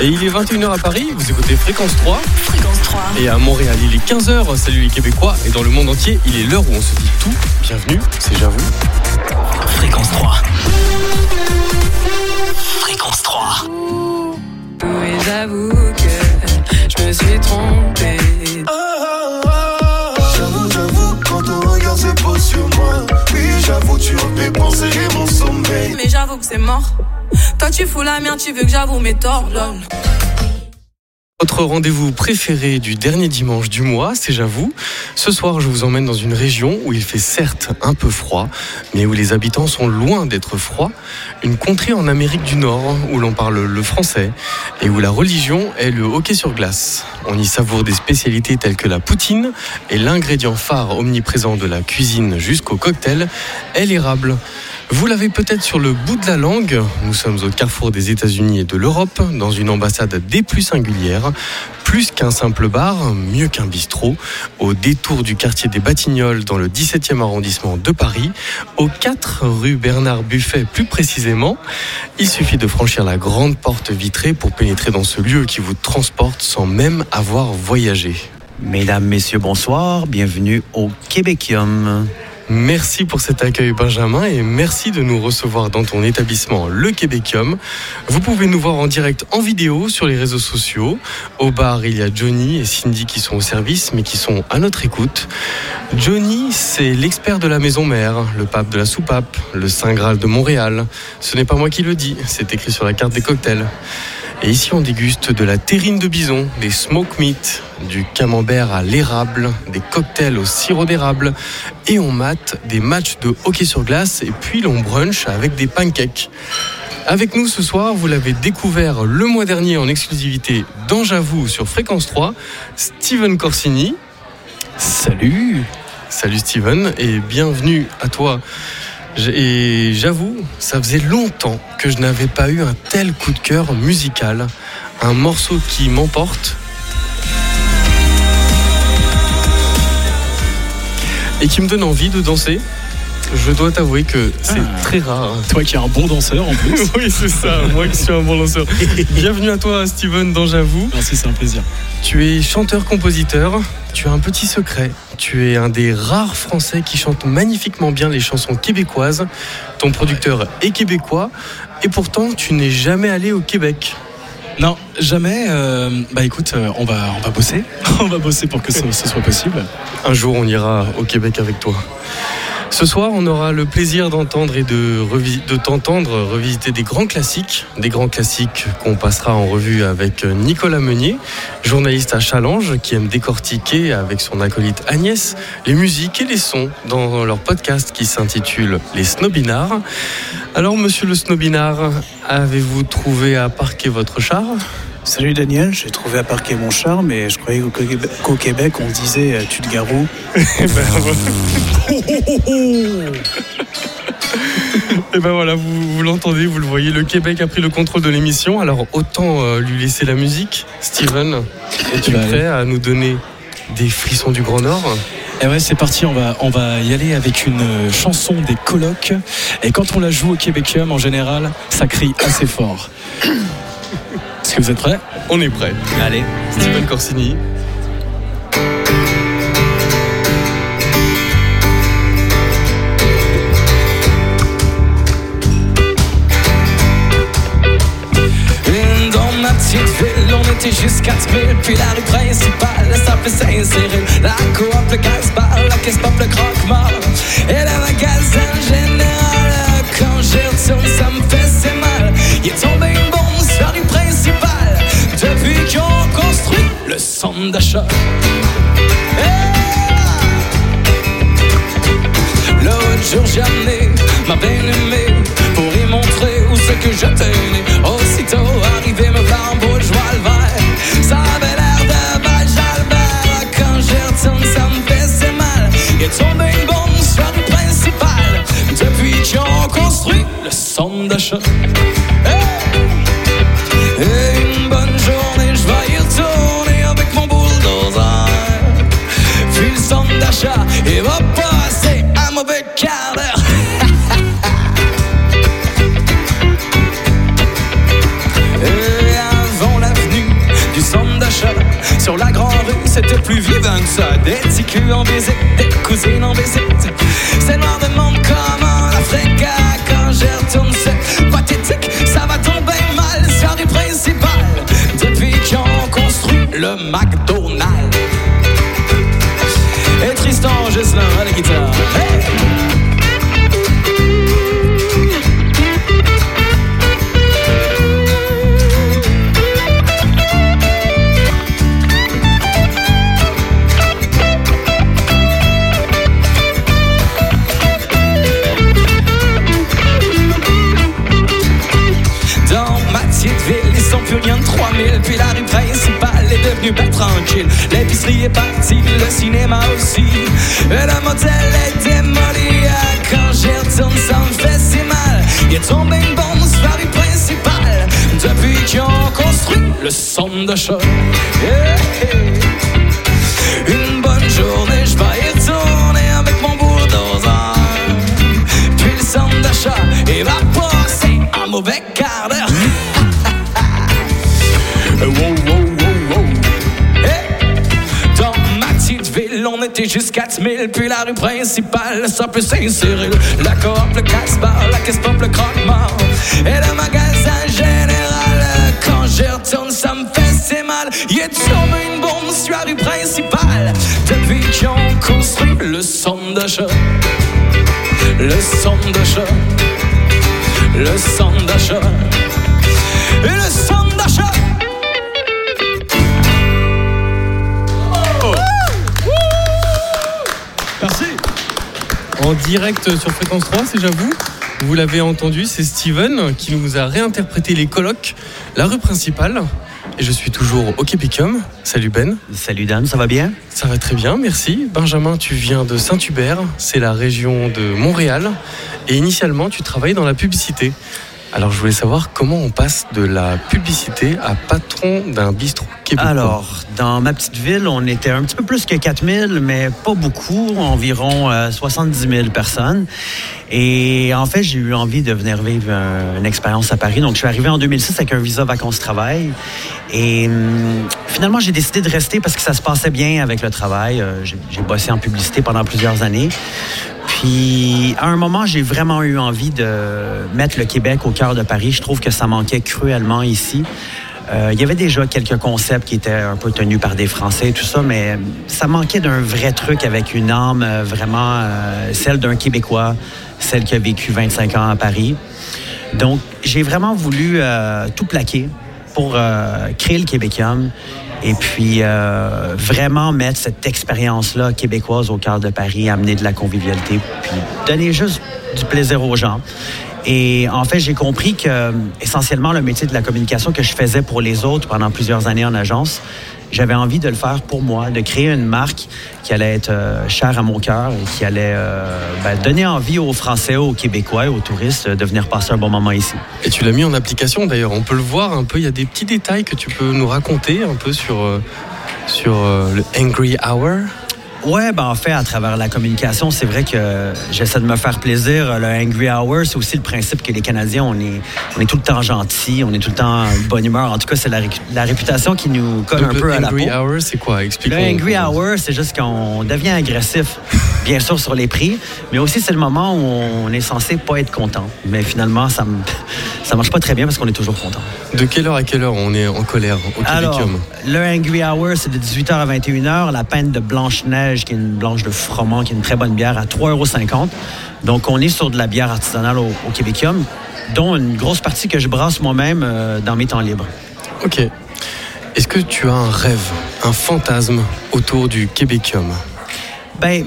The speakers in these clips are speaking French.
Et il est 21h à Paris, vous écoutez Fréquence 3. Fréquence 3. Et à Montréal, il est 15h. Salut les Québécois. Et dans le monde entier, il est l'heure où on se dit tout. Bienvenue, c'est J'avoue. Fréquence 3. Fréquence 3. Oui, j'avoue que je me suis trompé. J'avoue, j'avoue, quand ton regard se pose sur moi. Oui, j'avoue, tu as fait penser mon sommeil. Mais j'avoue que c'est mort. Toi, tu fous la merde, tu veux que j'avoue mes torts. Votre rendez-vous préféré du dernier dimanche du mois, c'est J'avoue. Ce soir, je vous emmène dans une région où il fait certes un peu froid, mais où les habitants sont loin d'être froids. Une contrée en Amérique du Nord où l'on parle le français et où la religion est le hockey sur glace. On y savoure des spécialités telles que la poutine et l'ingrédient phare omniprésent de la cuisine jusqu'au cocktail est l'érable. Vous l'avez peut-être sur le bout de la langue. Nous sommes au carrefour des États-Unis et de l'Europe, dans une ambassade des plus singulières. Plus qu'un simple bar, mieux qu'un bistrot, au détour du quartier des Batignolles dans le 17e arrondissement de Paris, au 4 rue Bernard Buffet plus précisément. Il suffit de franchir la grande porte vitrée pour pénétrer dans ce lieu qui vous transporte sans même avoir voyagé. Mesdames, Messieurs, bonsoir. Bienvenue au Québécium. Merci pour cet accueil Benjamin et merci de nous recevoir dans ton établissement Le Québécium. Vous pouvez nous voir en direct en vidéo sur les réseaux sociaux. Au bar, il y a Johnny et Cindy qui sont au service mais qui sont à notre écoute. Johnny, c'est l'expert de la maison mère, le pape de la soupape, le Saint Graal de Montréal. Ce n'est pas moi qui le dis, c'est écrit sur la carte des cocktails. Et ici, on déguste de la terrine de bison, des smoke meat, du camembert à l'érable, des cocktails au sirop d'érable, et on mate des matchs de hockey sur glace, et puis l'on brunch avec des pancakes. Avec nous ce soir, vous l'avez découvert le mois dernier en exclusivité dans J'avoue sur Fréquence 3, Steven Corsini. Salut Salut Steven, et bienvenue à toi. Et j'avoue, ça faisait longtemps que je n'avais pas eu un tel coup de cœur musical. Un morceau qui m'emporte. Et qui me donne envie de danser. Je dois t'avouer que c'est Ah. très rare. Toi qui es un bon danseur en plus. oui, c'est ça, moi qui suis un bon lanceur. Bienvenue à toi, Steven, dans J'avoue. Merci, c'est un plaisir. Tu es chanteur-compositeur, tu as un petit secret. Tu es un des rares Français qui chante magnifiquement bien les chansons québécoises. Ton producteur est québécois et pourtant tu n'es jamais allé au Québec. Non, jamais. euh, bah écoute, euh, on va, on va bosser. on va bosser pour que ce, ce soit possible. Un jour on ira au Québec avec toi. Ce soir, on aura le plaisir d'entendre et de, t'entendre revisiter des grands classiques, des grands classiques qu'on passera en revue avec Nicolas Meunier, journaliste à Challenge, qui aime décortiquer avec son acolyte Agnès les musiques et les sons dans leur podcast qui s'intitule Les Snobinards. Alors, monsieur le Snobinard, avez-vous trouvé à parquer votre char? Salut Daniel, j'ai trouvé à parquer mon char, mais je croyais qu'au Québec- on disait euh, tu te garou. Et ben voilà, vous, vous l'entendez, vous le voyez, le Québec a pris le contrôle de l'émission, alors autant euh, lui laisser la musique. Steven, es-tu Bah, prêt à nous donner des frissons du Grand Nord? Et ouais, c'est parti. On va, on va y aller avec une euh, chanson des colocs. Et quand on la joue au Québécium, en général, ça crie assez fort. Est-ce que vous êtes prêts? On est prêt. Allez. Steven Corsini. Dans ma petite ville, on était juste 4000 Puis la rue principale, ça fait s'insérer La coop, le gaz-bar, la caisse pop, le croque-mort Et le magasin général Quand j'y retourne, ça me fait c'est mal Il est tombé d'achat L'autre jour j'ai amené ma bien-aimée Pour y montrer où c'est que j'étais né. Aussitôt arrivé me voir en bourgeois le vert. Ça avait l'air de Val-Jalbert Quand j'y retourne ça me fait c'est mal est tombé une bombe sur la rue principale Depuis qu'ils ont construit le centre d'achat Des petits en visite, des cousines en visite. C'est noir de monde comment l'Afrique quand j'y retourne. C'est pathétique, ça va tomber mal. Soirée principale, depuis qu'ils ont construit le McDonald's. Yeah. Une bonne journée, je vais y retourner avec mon bulldozer Puis le centre d'achat, il va passer un mauvais quart d'heure Wow, wow, wow, wow. Hey! Dans ma petite ville, on était juste 4000 Puis la rue principale, ça peut s'insérer La coop, le casse-bar, la caisse pop, le croque-mort Et le magasin tombé une bombe sur la rue principale Depuis qu'ils ont construit le centre d'achat Le centre d'achat Le centre d'achat Et le centre d'achat Merci. En direct sur Fréquence 3, c'est j'avoue. Vous l'avez entendu, c'est Steven qui nous a réinterprété les colloques, la rue principale. Et je suis toujours au Québecum. Salut Ben. Salut Dan, ça va bien? Ça va très bien, merci. Benjamin, tu viens de Saint-Hubert, c'est la région de Montréal. Et initialement, tu travailles dans la publicité. Alors, je voulais savoir comment on passe de la publicité à patron d'un bistrot québécois. Alors, dans ma petite ville, on était un petit peu plus que 4000, mais pas beaucoup, environ euh, 70 000 personnes. Et en fait, j'ai eu envie de venir vivre euh, une expérience à Paris. Donc, je suis arrivé en 2006 avec un visa vacances-travail. Et hum, finalement, j'ai décidé de rester parce que ça se passait bien avec le travail. Euh, j'ai bossé en publicité pendant plusieurs années. Puis, à un moment, j'ai vraiment eu envie de mettre le Québec au cœur de Paris. Je trouve que ça manquait cruellement ici. Euh, il y avait déjà quelques concepts qui étaient un peu tenus par des Français et tout ça, mais ça manquait d'un vrai truc avec une âme euh, vraiment euh, celle d'un Québécois, celle qui a vécu 25 ans à Paris. Donc, j'ai vraiment voulu tout plaquer pour créer le Québécois et puis euh, vraiment mettre cette expérience-là québécoise au cœur de Paris, amener de la convivialité, puis donner juste du plaisir aux gens. Et en fait, j'ai compris que essentiellement le métier de la communication que je faisais pour les autres pendant plusieurs années en agence, j'avais envie de le faire pour moi, de créer une marque qui allait être euh, chère à mon cœur et qui allait euh, ben, donner envie aux Français, aux Québécois aux touristes de venir passer un bon moment ici. Et tu l'as mis en application d'ailleurs. On peut le voir un peu. Il y a des petits détails que tu peux nous raconter un peu sur, euh, sur le Angry Hour. Ouais, ben en fait, à travers la communication, c'est vrai que j'essaie de me faire plaisir. Le Angry Hour, c'est aussi le principe que les Canadiens, on est, on est tout le temps gentils, on est tout le temps de bonne humeur. En tout cas, c'est la, ré- la réputation qui nous colle Donc, un peu le à la peau. Angry Hour, c'est quoi? Explique Le Angry Hour, c'est juste qu'on devient agressif, bien sûr, sur les prix, mais aussi c'est le moment où on est censé pas être content. Mais finalement, ça, me- ça marche pas très bien parce qu'on est toujours content. De quelle heure à quelle heure on est en colère au Alors, Québecum le Angry Hour, c'est de 18h à 21h. La peine de Blanche-Neige, qui est une blanche de froment, qui est une très bonne bière, à 3,50 Donc, on est sur de la bière artisanale au, au dont une grosse partie que je brasse moi-même euh, dans mes temps libres. Ok. Est-ce que tu as un rêve, un fantasme autour du Québecum Ben,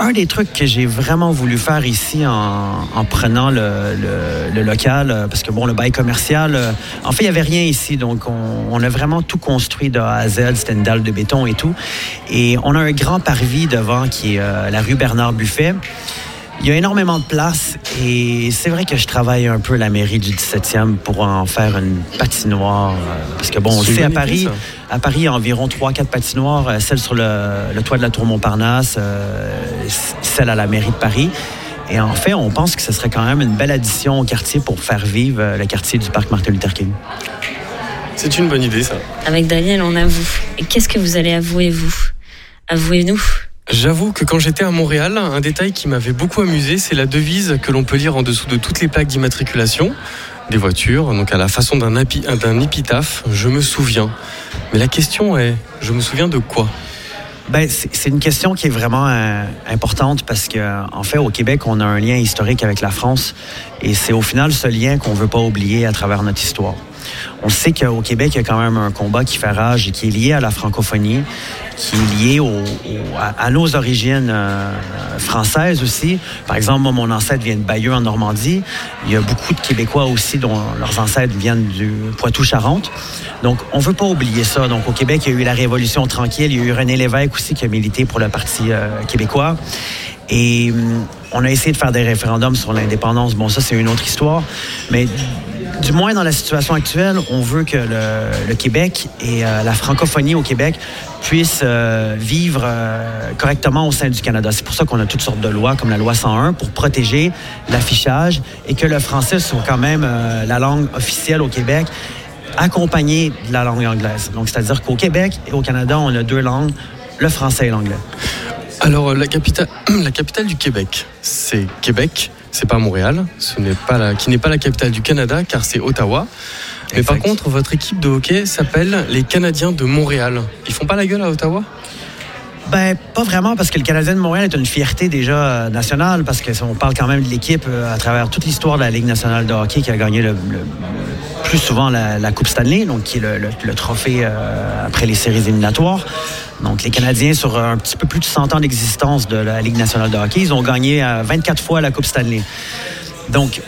un des trucs que j'ai vraiment voulu faire ici en, en prenant le, le- le local, euh, parce que bon, le bail commercial, euh, en fait, il n'y avait rien ici. Donc, on, on a vraiment tout construit de A à Z. C'était une dalle de béton et tout. Et on a un grand parvis devant qui est euh, la rue Bernard Buffet. Il y a énormément de place et c'est vrai que je travaille un peu la mairie du 17e pour en faire une patinoire. euh, Parce que bon, on le sait, à Paris, idée, à Paris, il y a environ 3-4 patinoires. euh, Celle sur le, le toit de la Tour Montparnasse, euh, celle à la mairie de Paris. Et en fait, on pense que ce serait quand même une belle addition au quartier pour faire vivre euh, le quartier du parc Martin Luther King. C'est une bonne idée, ça. Avec Daniel, on avoue. Et qu'est-ce que vous allez avouer, vous? Avouez-nous. J'avoue que quand j'étais à Montréal, un détail qui m'avait beaucoup amusé, c'est la devise que l'on peut lire en dessous de toutes les plaques d'immatriculation des voitures, donc à la façon d'un épitaphe, je me souviens. Mais la question est, je me souviens de quoi? Ben, c'est une question qui est vraiment euh, importante parce que, en fait, au Québec, on a un lien historique avec la France et c'est au final ce lien qu'on veut pas oublier à travers notre histoire. On sait qu'au Québec, il y a quand même un combat qui fait rage et qui est lié à la francophonie, qui est lié à, nos origines euh, françaises aussi. Par exemple, moi, mon ancêtre vient de Bayeux en Normandie. Il y a beaucoup de Québécois aussi dont leurs ancêtres viennent du Poitou-Charentes. Donc, on veut pas oublier ça. Donc, au Québec, il y a eu la Révolution tranquille. Il y a eu René Lévesque aussi qui a milité pour le Parti euh, québécois. Et hum, on a essayé de faire des référendums sur l'indépendance. Bon, ça, c'est une autre histoire. Mais du moins dans la situation actuelle, on veut que le, Québec et euh, la francophonie au Québec puissent euh, vivre euh, correctement au sein du Canada. C'est pour ça qu'on a toutes sortes de lois, comme la loi 101, pour protéger l'affichage et que le français soit quand même la langue officielle au Québec accompagnée de la langue anglaise. Donc, c'est-à-dire qu'au Québec et au Canada, on a deux langues, le français et l'anglais. Alors, la capitale, la capitale du Québec, c'est Québec, c'est pas Montréal, ce n'est pas la, qui n'est pas la capitale du Canada, car c'est Ottawa. Mais par contre, votre équipe de hockey s'appelle les Canadiens de Montréal. Ils font pas la gueule à Ottawa? Ben, pas vraiment, parce que le Canadien de Montréal est une fierté déjà euh, nationale, parce qu'on parle quand même de l'équipe euh, à travers toute l'histoire de la Ligue nationale de hockey qui a gagné le, plus souvent la, Coupe Stanley, donc qui est le, trophée euh, après les séries éliminatoires. Donc, les Canadiens, sur un petit peu plus de 100 ans d'existence de la Ligue nationale de hockey, ils ont gagné euh, 24 fois la Coupe Stanley. Donc,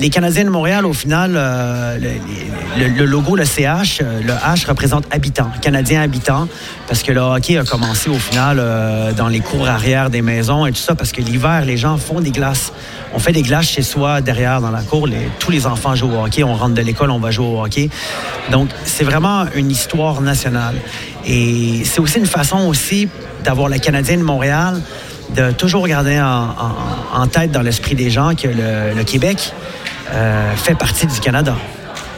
les Canadiens de Montréal, au final, euh, le, le- le logo, le CH, euh, le H représente habitant, Canadien habitant, parce que le hockey a commencé au final euh, dans les cours arrière des maisons et tout ça, parce que l'hiver, les gens font des glaces. On fait des glaces chez soi, derrière, dans la cour. Les- tous les enfants jouent au hockey. On rentre de l'école, on va jouer au hockey. Donc, c'est vraiment une histoire nationale. Et c'est aussi une façon aussi d'avoir le Canadien de Montréal de toujours garder en, en- en tête dans l'esprit des gens que le, le Québec euh, fait partie du Canada.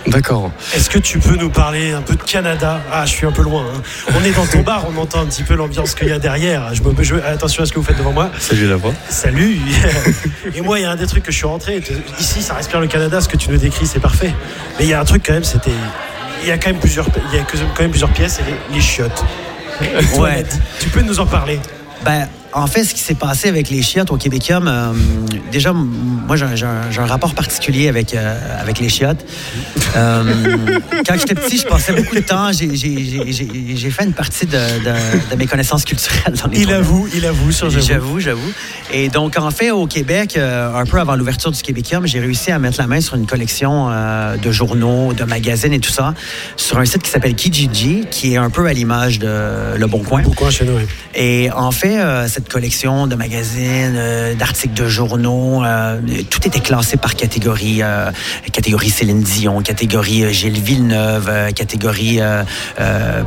D'accord. Est-ce que tu peux nous parler un peu de Canada? Ah, je suis un peu loin. hein. On est dans ton bar, on entend un petit peu l'ambiance qu'il y a derrière. Je me, je- attention à ce que vous faites devant moi. Salut la voix. Salut Et moi, il y a un des trucs que je suis rentré. Ici, ça respire le Canada. Ce que tu nous décris, c'est parfait. Mais il y a un truc quand même, c'était. Il y a quand même plusieurs, il y a quand même plusieurs pièces, c'est les, les chiottes. Toilettes. Tu peux nous en parler? Ben, en fait, ce qui s'est passé avec les chiottes au Québécois, euh, déjà, moi, j'ai un, rapport particulier avec, euh, avec les chiottes. Euh, quand j'étais petit, je passais beaucoup de temps. J'ai- fait une partie de, de- de mes connaissances culturelles dans les Il avoue, il avoue sur J'avoue. J'avoue, j'avoue. Et donc, en fait, au Québec, euh, un peu avant l'ouverture du Québécois, j'ai réussi à mettre la main sur une collection de journaux, de magazines et tout ça, sur un site qui s'appelle Kijiji, qui est un peu à l'image de Le Bon Coin. Pourquoi chez nous oui. Et en fait, euh, cette collection de magazines, euh, d'articles de journaux, euh, tout était classé par catégorie. euh, catégorie Céline Dion, catégorie Gilles Villeneuve, catégorie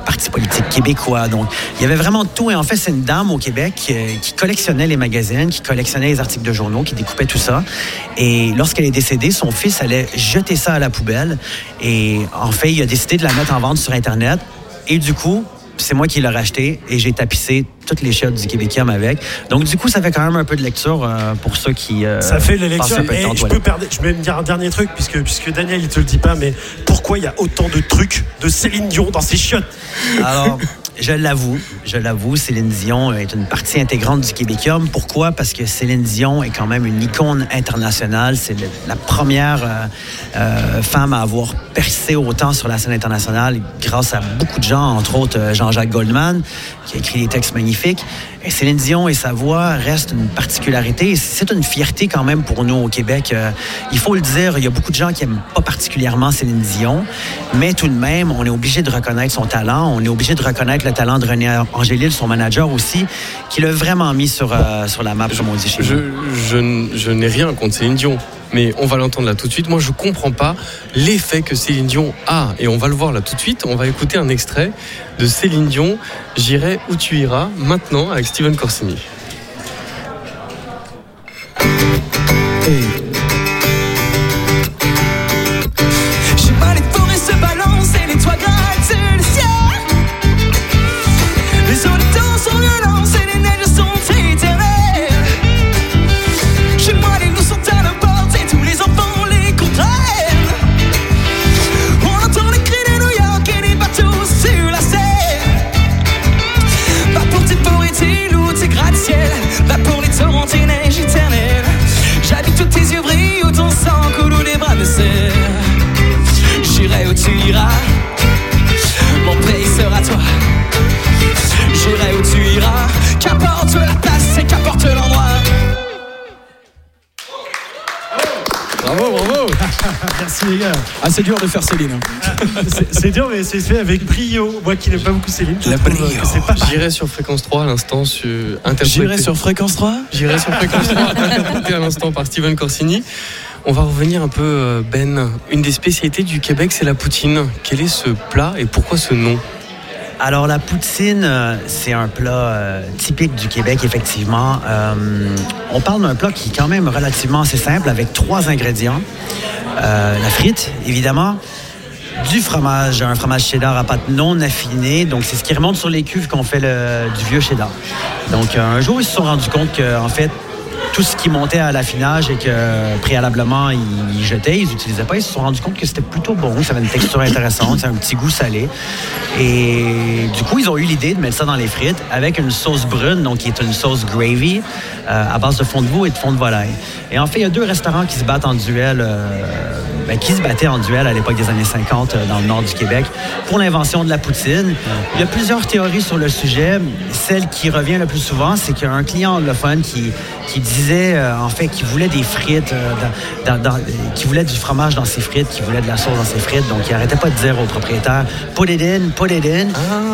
Parti politique québécois. Donc, il y avait vraiment tout. Et en fait, c'est une dame au Québec qui collectionnait les magazines, qui collectionnait les articles de journaux, qui découpait tout ça. Et lorsqu'elle est décédée, son fils allait jeter ça à la poubelle. Et en fait, il a décidé de la mettre en vente sur Internet. Et du coup, c'est moi qui l'ai racheté et j'ai tapissé toutes les chiottes du Québécois avec. Donc, du coup, ça fait quand même un peu de lecture euh, pour ceux qui. euh, Ça fait la passent lecture. peu de aux je peux, perdre- je peux me dire un dernier truc, puisque, puisque Daniel, il te le dit pas, mais pourquoi il y a autant de trucs de Céline Dion dans ses chiottes? Alors, je l'avoue, je l'avoue, Céline Dion est une partie intégrante du Québécois. Pourquoi? Parce que Céline Dion est quand même une icône internationale. C'est la première euh, euh, femme à avoir percé autant sur la scène internationale grâce à beaucoup de gens, entre autres Jean-Jacques Goldman, qui a écrit des textes magnifiques. Et Céline Dion et sa voix restent une particularité. Et C'est une fierté quand même pour nous au Québec. Euh, il faut le dire, il y a beaucoup de gens qui n'aiment pas particulièrement Céline Dion, mais tout de même, on est obligé de reconnaître son talent. On est obligé de reconnaître le talent de René Angélil, son manager aussi, qui l'a vraiment mis sur, euh, sur la map, comme on dit chez Je, nous. je, n- je n'ai rien contre Céline Dion, mais on va l'entendre là tout de suite. Moi, je comprends pas l'effet que Céline Dion a, et on va le voir là tout de suite. On va écouter un extrait de Céline Dion, J'irai où tu iras, maintenant avec Steven Corsini. C'est dur de faire Céline. C'est- dur, mais c'est fait avec brio. Moi qui n'aime pas beaucoup Céline, je La trouve brio. que c'est pas J'irai sur fréquence 3 à l'instant sur interprété- J'irai sur fréquence 3 J'irai sur fréquence 3 interprété à l'instant par Steven Corsini. On va revenir un peu, euh, Ben. Une des spécialités du Québec, c'est la poutine. Quel est ce plat et pourquoi ce nom? Alors, la poutine, euh, c'est un plat euh, typique du Québec, effectivement. Euh, on parle d'un plat qui est quand même relativement assez simple, avec trois ingrédients. La frite, évidemment. Du fromage, un fromage cheddar à pâte non affinée. Donc, c'est ce qui remonte sur les cuves qu'on fait du vieux cheddar. Donc, un jour, ils se sont rendus compte que, en fait, tout ce qui montait à l'affinage et que préalablement ils, jetaient, ils n'utilisaient pas, ils se sont rendus compte que c'était plutôt bon, ça avait une texture intéressante, ça un petit goût salé. Et du coup, ils ont eu l'idée de mettre ça dans les frites avec une sauce brune, donc qui est une sauce gravy euh, à base de fond de veau et de fond de volaille. Et en fait, il y a deux restaurants qui se battent en duel, euh, ben, qui se battaient en duel à l'époque des années 50 euh, dans le nord du Québec pour l'invention de la poutine. Il y a plusieurs théories sur le sujet. Celle qui revient le plus souvent, c'est qu'il y a un client anglophone qui, qui disait, euh, en fait, qu'il voulait des frites, euh, dans, dans- dans- qui voulait du fromage dans ses frites, qui voulait de la sauce dans ses frites. Donc, il arrêtait pas de dire au propriétaire, put it in, put it in,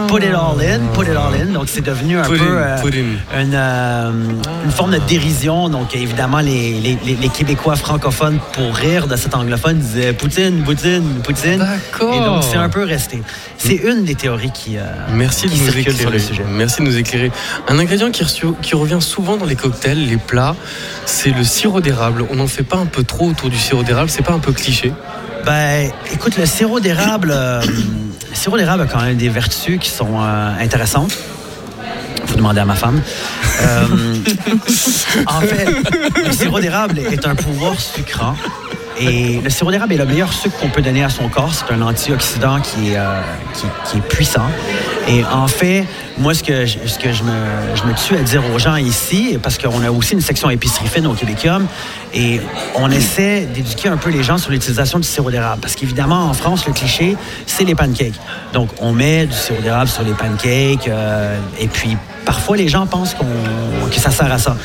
put it all in, put it all in. Donc, c'est devenu un Put peu in, euh, une, une forme de dérision. Donc, évidemment, les, les- les- les Québécois francophones, pour rire de cet anglophone, disaient Poutine, Poutine, Poutine. D'accord. Et donc, c'est un peu resté. C'est une des théories qui, euh, Merci de nous circule sur le éclairer. sujet. Merci de nous éclairer. Un ingrédient qui, reçu- qui revient souvent dans les cocktails, les plats, c'est le sirop d'érable. On n'en fait pas un peu trop autour du sirop d'érable, c'est pas un peu cliché Ben, écoute, le sirop d'érable, euh, le sirop d'érable a quand même des vertus qui sont euh, intéressantes. Faut demander à ma femme. Euh, en fait, le sirop d'érable est un pouvoir sucrant. Et le sirop d'érable est le meilleur sucre qu'on peut donner à son corps. C'est un antioxydant qui est, euh, qui, est puissant. Et en fait, moi, ce que, je, ce que je, me, je me tue à dire aux gens ici, parce qu'on a aussi une section épicerie fine au Québécois, et on essaie d'éduquer un peu les gens sur l'utilisation du sirop d'érable. Parce qu'évidemment, en France, le cliché, c'est les pancakes. Donc, on met du sirop d'érable sur les pancakes, euh, et puis parfois, les gens pensent qu'on- que ça sert à ça.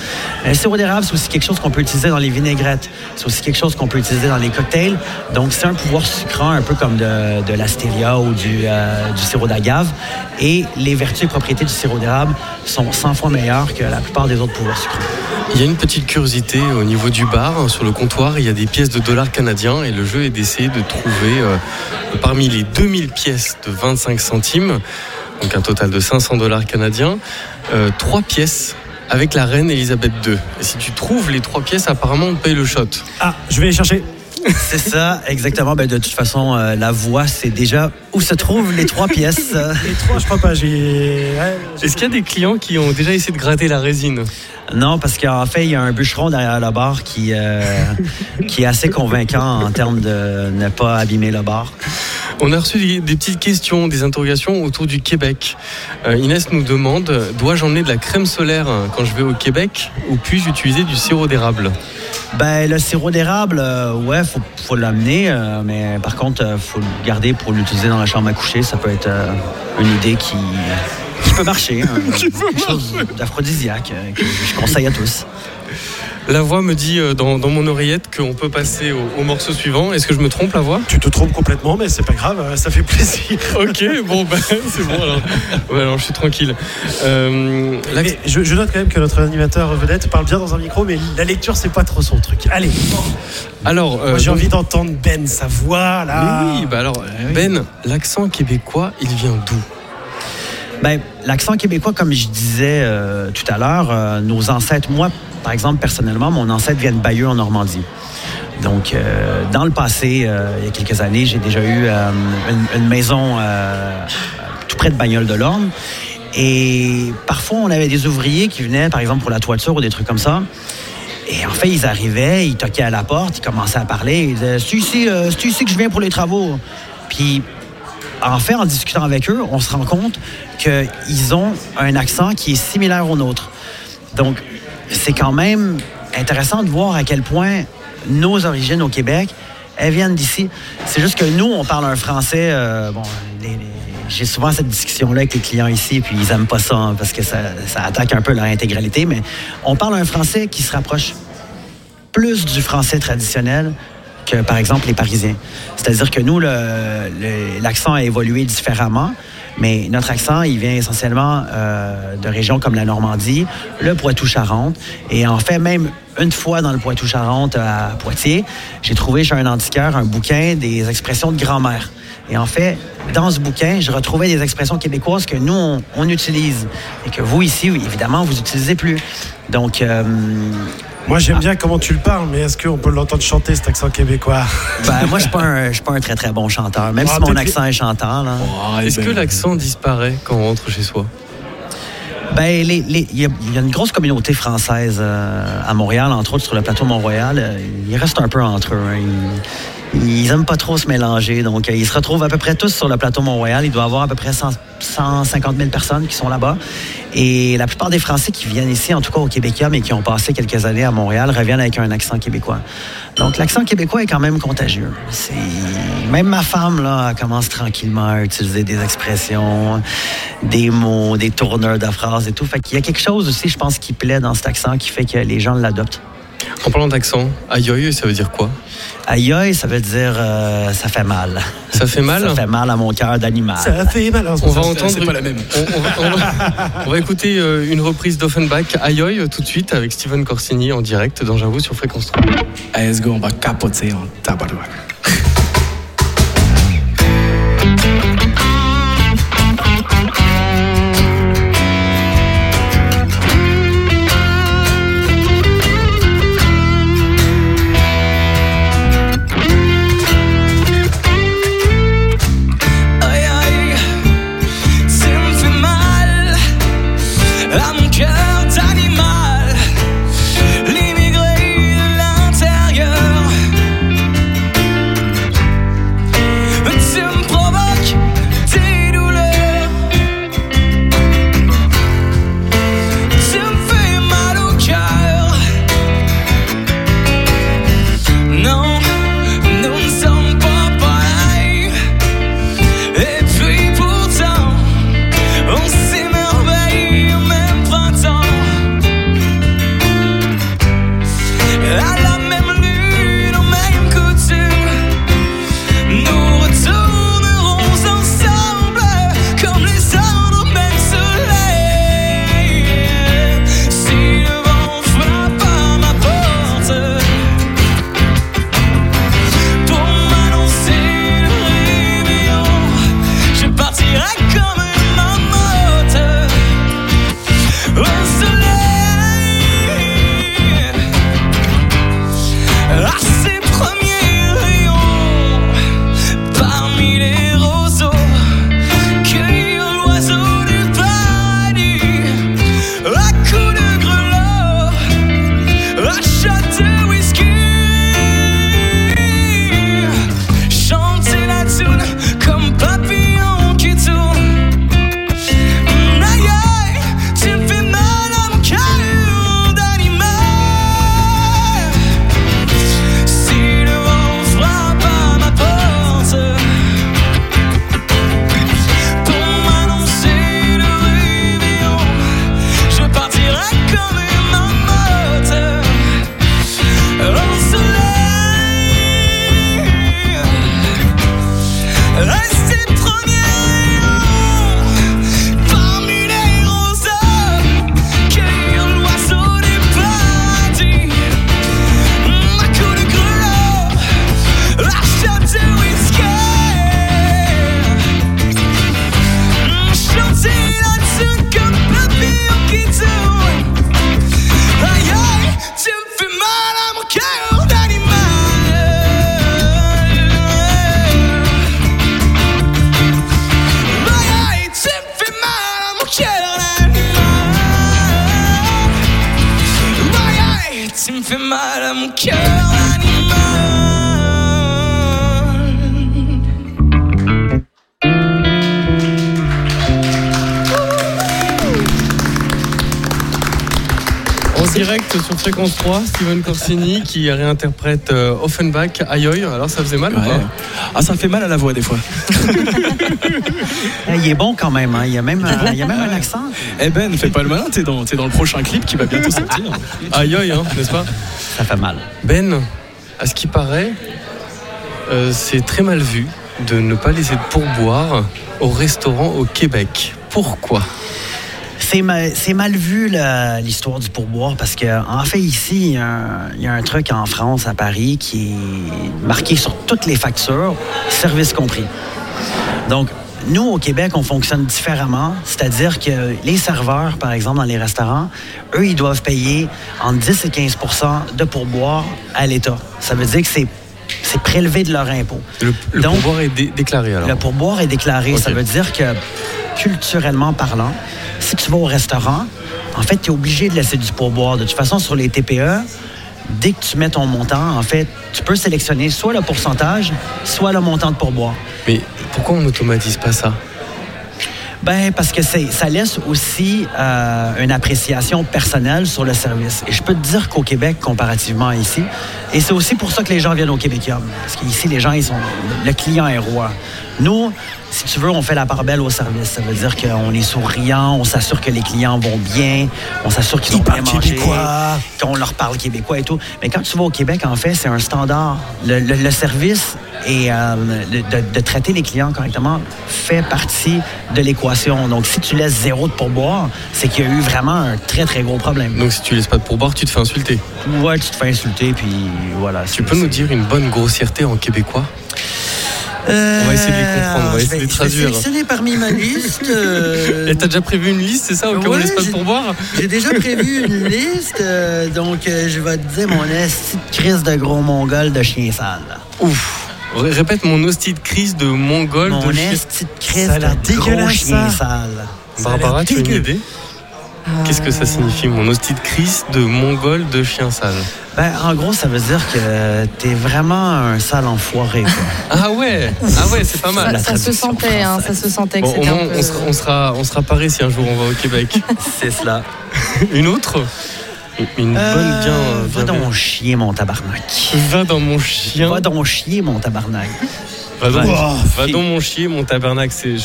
Le sirop d'érable, c'est aussi quelque chose qu'on peut utiliser dans les vinaigrettes. C'est aussi quelque chose qu'on peut utiliser dans les cocktails. Donc, c'est un pouvoir sucrant, un peu comme de, de la stevia ou du, euh, du sirop d'agave. Et les vertus et propriétés du sirop d'érable sont 100 fois meilleures que la plupart des autres pouvoirs sucrants. Il y a une petite curiosité au niveau du bar. hein, Sur le comptoir, il y a des pièces de dollars canadiens et le jeu est d'essayer de trouver euh, parmi les 2000 pièces de 25 centimes, donc un total de 500 dollars canadiens, euh, trois pièces avec la reine Elisabeth II. Et si tu trouves les trois pièces, apparemment on paye le shot. Ah, je vais les chercher. C'est ça, exactement. Ben, de toute façon, euh, la voix, c'est déjà où se trouvent les trois pièces. Les trois, je crois pas. J'ai. ouais, j'ai- Est-ce qu'il y a des clients qui ont déjà essayé de gratter la résine? Non, parce qu'en fait, il y a un bûcheron derrière le bar qui, euh, qui est assez convaincant en termes de ne pas abîmer le bar. On a reçu des, des petites questions, des interrogations autour du Québec. Euh, Inès nous demande dois-je emmener de la crème solaire hein, quand je vais au Québec ou puis-je utiliser du sirop d'érable? Ben, le sirop d'érable, euh, ouais, faut, faut l'amener, euh, mais par contre, euh, faut le garder pour l'utiliser dans la chambre à coucher. Ça peut être euh, une idée qui, qui peut marcher. hein. quelque chose d'aphrodisiaque que je conseille à tous. La voix me dit euh, dans, dans mon oreillette qu'on peut passer au, au morceau suivant. Est-ce que je me trompe, la voix? Tu te trompes complètement, mais c'est pas grave, euh, ça fait plaisir. Ok, bon, ben, c'est bon alors. Ouais, alors je suis tranquille. Euh, la- Mais je, je note quand même que notre animateur vedette parle bien dans un micro, mais la lecture, c'est pas trop son truc. Allez, Alors, euh, moi, j'ai donc- envie d'entendre Ben, sa voix, là. Mais oui, bah alors, Ben, l'accent québécois, il vient d'où? Ben, l'accent québécois, comme je disais euh, tout à l'heure, euh, nos ancêtres, moi, par exemple, personnellement, mon ancêtre vient de Bayeux en Normandie. Donc, euh, dans le passé, euh, il y a quelques années, j'ai déjà eu euh, une, une maison euh, tout près de Bagnoles de l'Orne. Et parfois, on avait des ouvriers qui venaient, par exemple, pour la toiture ou des trucs comme ça. Et en fait, ils arrivaient, ils toquaient à la porte, ils commençaient à parler. Ils disaient C'est ici, ici que je viens pour les travaux. Puis, en fait, en discutant avec eux, on se rend compte qu'ils ont un accent qui est similaire au nôtre. Donc, c'est quand même intéressant de voir à quel point nos origines au Québec, elles viennent d'ici. C'est juste que nous, on parle un français. euh, bon, j'ai souvent cette discussion-là avec les clients ici, puis ils aiment pas ça hein, parce que ça, ça attaque un peu leur intégralité, mais on parle un français qui se rapproche plus du français traditionnel que, par exemple, les Parisiens. C'est-à-dire que nous, l'accent a évolué différemment, mais notre accent, il vient essentiellement euh, de régions comme la Normandie, le Poitou-Charentes. Et en fait, même une fois dans le Poitou-Charentes à Poitiers, j'ai trouvé chez un antiquaire un bouquin des expressions de grand-mère. Et en fait, dans ce bouquin, je retrouvais des expressions québécoises que nous, on, on utilise et que vous, ici, évidemment, vous n'utilisez plus. Donc, euh, Moi, j'aime bien comment tu le parles, mais est-ce qu'on peut l'entendre chanter cet accent québécois? Ben, moi, je ne suis pas un- très, très bon chanteur, même Ah, si mon accent est chantant. Là. Oh, Est-ce ben, que l'accent disparaît quand on rentre chez soi? Ben, les- les- il y, a- il y a une grosse communauté française euh, à Montréal, entre autres sur le plateau Mont-Royal. Euh, Ils restent un peu entre eux. hein. Ils, ils aiment pas trop se mélanger. Donc, euh, ils se retrouvent à peu près tous sur le plateau Mont-Royal. Il doit y avoir à peu près 100 150 000 personnes qui sont là-bas. Et la plupart des Français qui viennent ici, en tout cas au Québécois, mais qui ont passé quelques années à Montréal, reviennent avec un accent québécois. Donc, l'accent québécois est quand même contagieux. Même ma femme, là, commence tranquillement à utiliser des expressions, des mots, des tourneurs de phrases et tout. Fait qu'il y a quelque chose aussi, je pense, qui plaît dans cet accent qui fait que les gens l'adoptent. En parlant d'accent, aïe aïe, ça veut dire quoi? Aïe aïe, ça veut dire euh, ça fait mal. Ça fait mal? Ça fait mal à mon cœur d'animal. Ça fait mal. On va entendre. c'est pas la même. On, on va, on va- on va écouter euh, une reprise d'Offenbach, Aïe aïe, tout de suite avec Steven Corsini en direct dans J'avoue sur Fréquence 3. Allez, let's go, on va capoter en tabarouette. Steven Corsini qui réinterprète euh, Offenbach, Aïe aïe. Alors ça faisait mal ou pas? Ah, ça fait mal à la voix des fois. Eh, Il est bon quand même. hein. Il, y a même, euh, il y a même un accent. Eh Ben, fais pas le malin, t'es dans, t'es dans le prochain clip qui va bientôt sortir. Aïe aïe, hein, n'est-ce pas? Ça fait mal. Ben, à ce qui paraît, euh, c'est très mal vu de ne pas laisser de pourboire au restaurant au Québec. Pourquoi? C'est mal, vu l'histoire du pourboire parce que en fait ici il y, a un, il y a un truc en France à Paris qui est marqué sur toutes les factures, service compris. Donc nous au Québec on fonctionne différemment, c'est-à-dire que les serveurs par exemple dans les restaurants, eux ils doivent payer entre 10 et 15% de pourboire à l'État. Ça veut dire que c'est c'est prélevé de leur impôt. Le, le Donc, pourboire est dé- déclaré alors. Le pourboire est déclaré. Ça veut dire que, culturellement parlant, si tu vas au restaurant, en fait, tu es obligé de laisser du pourboire. De toute façon, sur les TPE, dès que tu mets ton montant, en fait, tu peux sélectionner soit le pourcentage, soit le montant de pourboire. Mais pourquoi on n'automatise pas ça? Ben, parce que ça laisse aussi euh, une appréciation personnelle sur le service. Et je peux te dire qu'au Québec, comparativement à ici, et c'est aussi pour ça que les gens viennent au Québécois. Parce qu'ici, les gens, ils sont, le client est roi. Nous, si tu veux, on fait la part belle au service. Ça veut dire qu'on est souriant, on s'assure que les clients vont bien, on s'assure qu'ils ont bien mangé, qu'on leur parle québécois et tout. Mais quand tu vas au Québec, en fait, c'est un standard. Le, le- le service et euh, de, de- de traiter les clients correctement fait partie de l'équation. Donc, si tu laisses zéro de pourboire, c'est qu'il y a eu vraiment un très, très gros problème. Donc si tu laisses pas de pourboire, tu te fais insulter. Ouais, tu te fais insulter, puis voilà. Tu peux nous dire une bonne grossièreté en québécois? Euh, On va essayer de les comprendre, on va essayer de les traduire. sélectionner parmi ma liste. euh, Et t'as déjà prévu une liste, c'est ça, au cas où on laisse pas de j'ai- pourboire J'ai déjà prévu une liste, euh, donc euh, je vais te dire mon esti de crise de gros mongol de chien sale. Ouf Ré- Répète mon hostie de crise de mongol Mon de chien. esti de crise l'air de gros chien sale. Barbara, tu as une idée Qu'est-ce que ça signifie, mon hostie de crise de mongol de chien sale Ben, en gros, ça veut dire que t'es vraiment un sale enfoiré. Quoi. Ah ouais Ah ouais, c'est pas Ça, mal. ça se sentait, hein, ça se sentait que Bon, au c'était moins, un peu... on sera, on, sera, on sera paré si un jour on va au Québec. C'est cela. Une autre Une bonne Euh, bien. euh, va bien- donc chier, mon tabarnak. Va dans mon chien. Va donc chier, mon tabarnak. Va Ouais. va dans mon chien, mon tabernacle. C'est,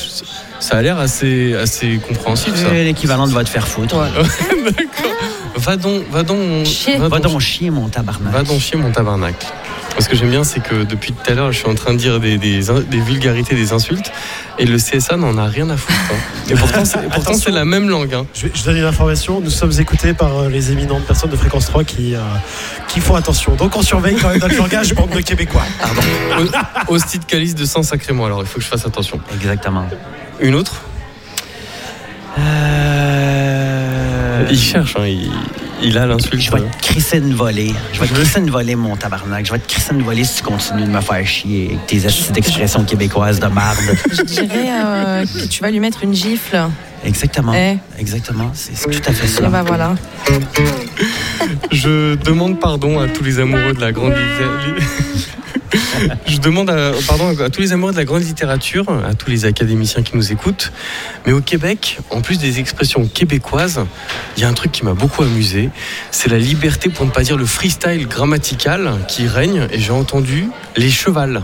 ça a l'air assez, assez compréhensible, ça. C'est l'équivalent de va te faire foutre. D'accord. Va donc, va donc, mon- Chier. va donc- donc chier, mon tabarnak. va donc chier mon tabernacle. Ce que j'aime bien, c'est que depuis tout à l'heure, je suis en train de dire des, des, des vulgarités, des insultes, et le CSA n'en a rien à foutre. hein. Et pourtant, c'est, pourtant, Attention. c'est la même langue. hein. Je, vais- je donne une information. Nous sommes écoutés par euh, les éminentes personnes de Fréquence 3 qui, euh, qui font attention. Donc on surveille quand même notre langage, bande de Québécois. Au- Hostie de calice de sang sacrément, alors il faut que je fasse attention. Exactement. Une autre? Euh... Il cherche, hein, il, il a l'insulte. Je vais te crisser une volée. Je vais te crisser une volée, mon tabarnak. Je vais te crisser une volée si tu continues de me faire chier avec tes astuces d'expression québécoise de marde. Je dirais euh, que tu vas lui mettre une gifle. Exactement. Eh. Exactement. C'est tout à fait Et ça. bah voilà. Je demande pardon à tous les amoureux de la grande litté- Je demande à- pardon à tous les amoureux de la grande littérature, à tous les académiciens qui nous écoutent. Mais au Québec, en plus des expressions québécoises, il y a un truc qui m'a beaucoup amusé. C'est la liberté, pour ne pas dire le freestyle grammatical qui règne. Et j'ai entendu les chevals.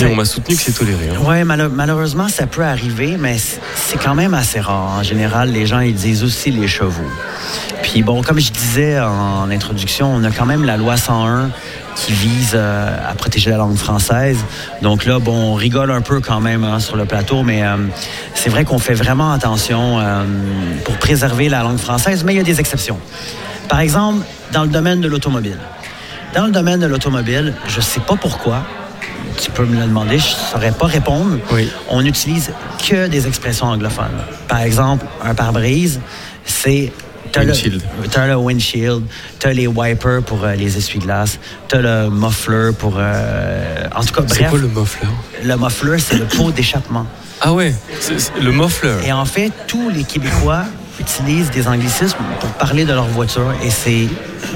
Et on m'a soutenu que c'est toléré. hein. Malo- malheureusement, ça peut arriver, mais c'est quand même assez rare. En général, les gens ils disent aussi les chevaux. Puis bon, comme je disais en introduction, on a quand même la loi 101 qui vise euh, à protéger la langue française. Donc là, bon, on rigole un peu quand même hein, sur le plateau, mais euh, c'est vrai qu'on fait vraiment attention euh, pour préserver la langue française, mais il y a des exceptions. Par exemple, dans le domaine de l'automobile. Dans le domaine de l'automobile, je ne sais pas pourquoi, tu peux me le demander, je ne saurais pas répondre. Oui. On n'utilise que des expressions anglophones. Par exemple, un pare-brise, c'est. T'as le, Windshield. t'as le windshield, t'as les wipers pour euh, les essuie-glaces, t'as le muffler pour. euh, en tout cas, C'est bref, quoi le muffler? Le muffler, c'est le pot d'échappement. Ah ouais, c'est- c'est le muffler. Et en fait, tous les Québécois utilisent des anglicismes pour parler de leur voiture et c'est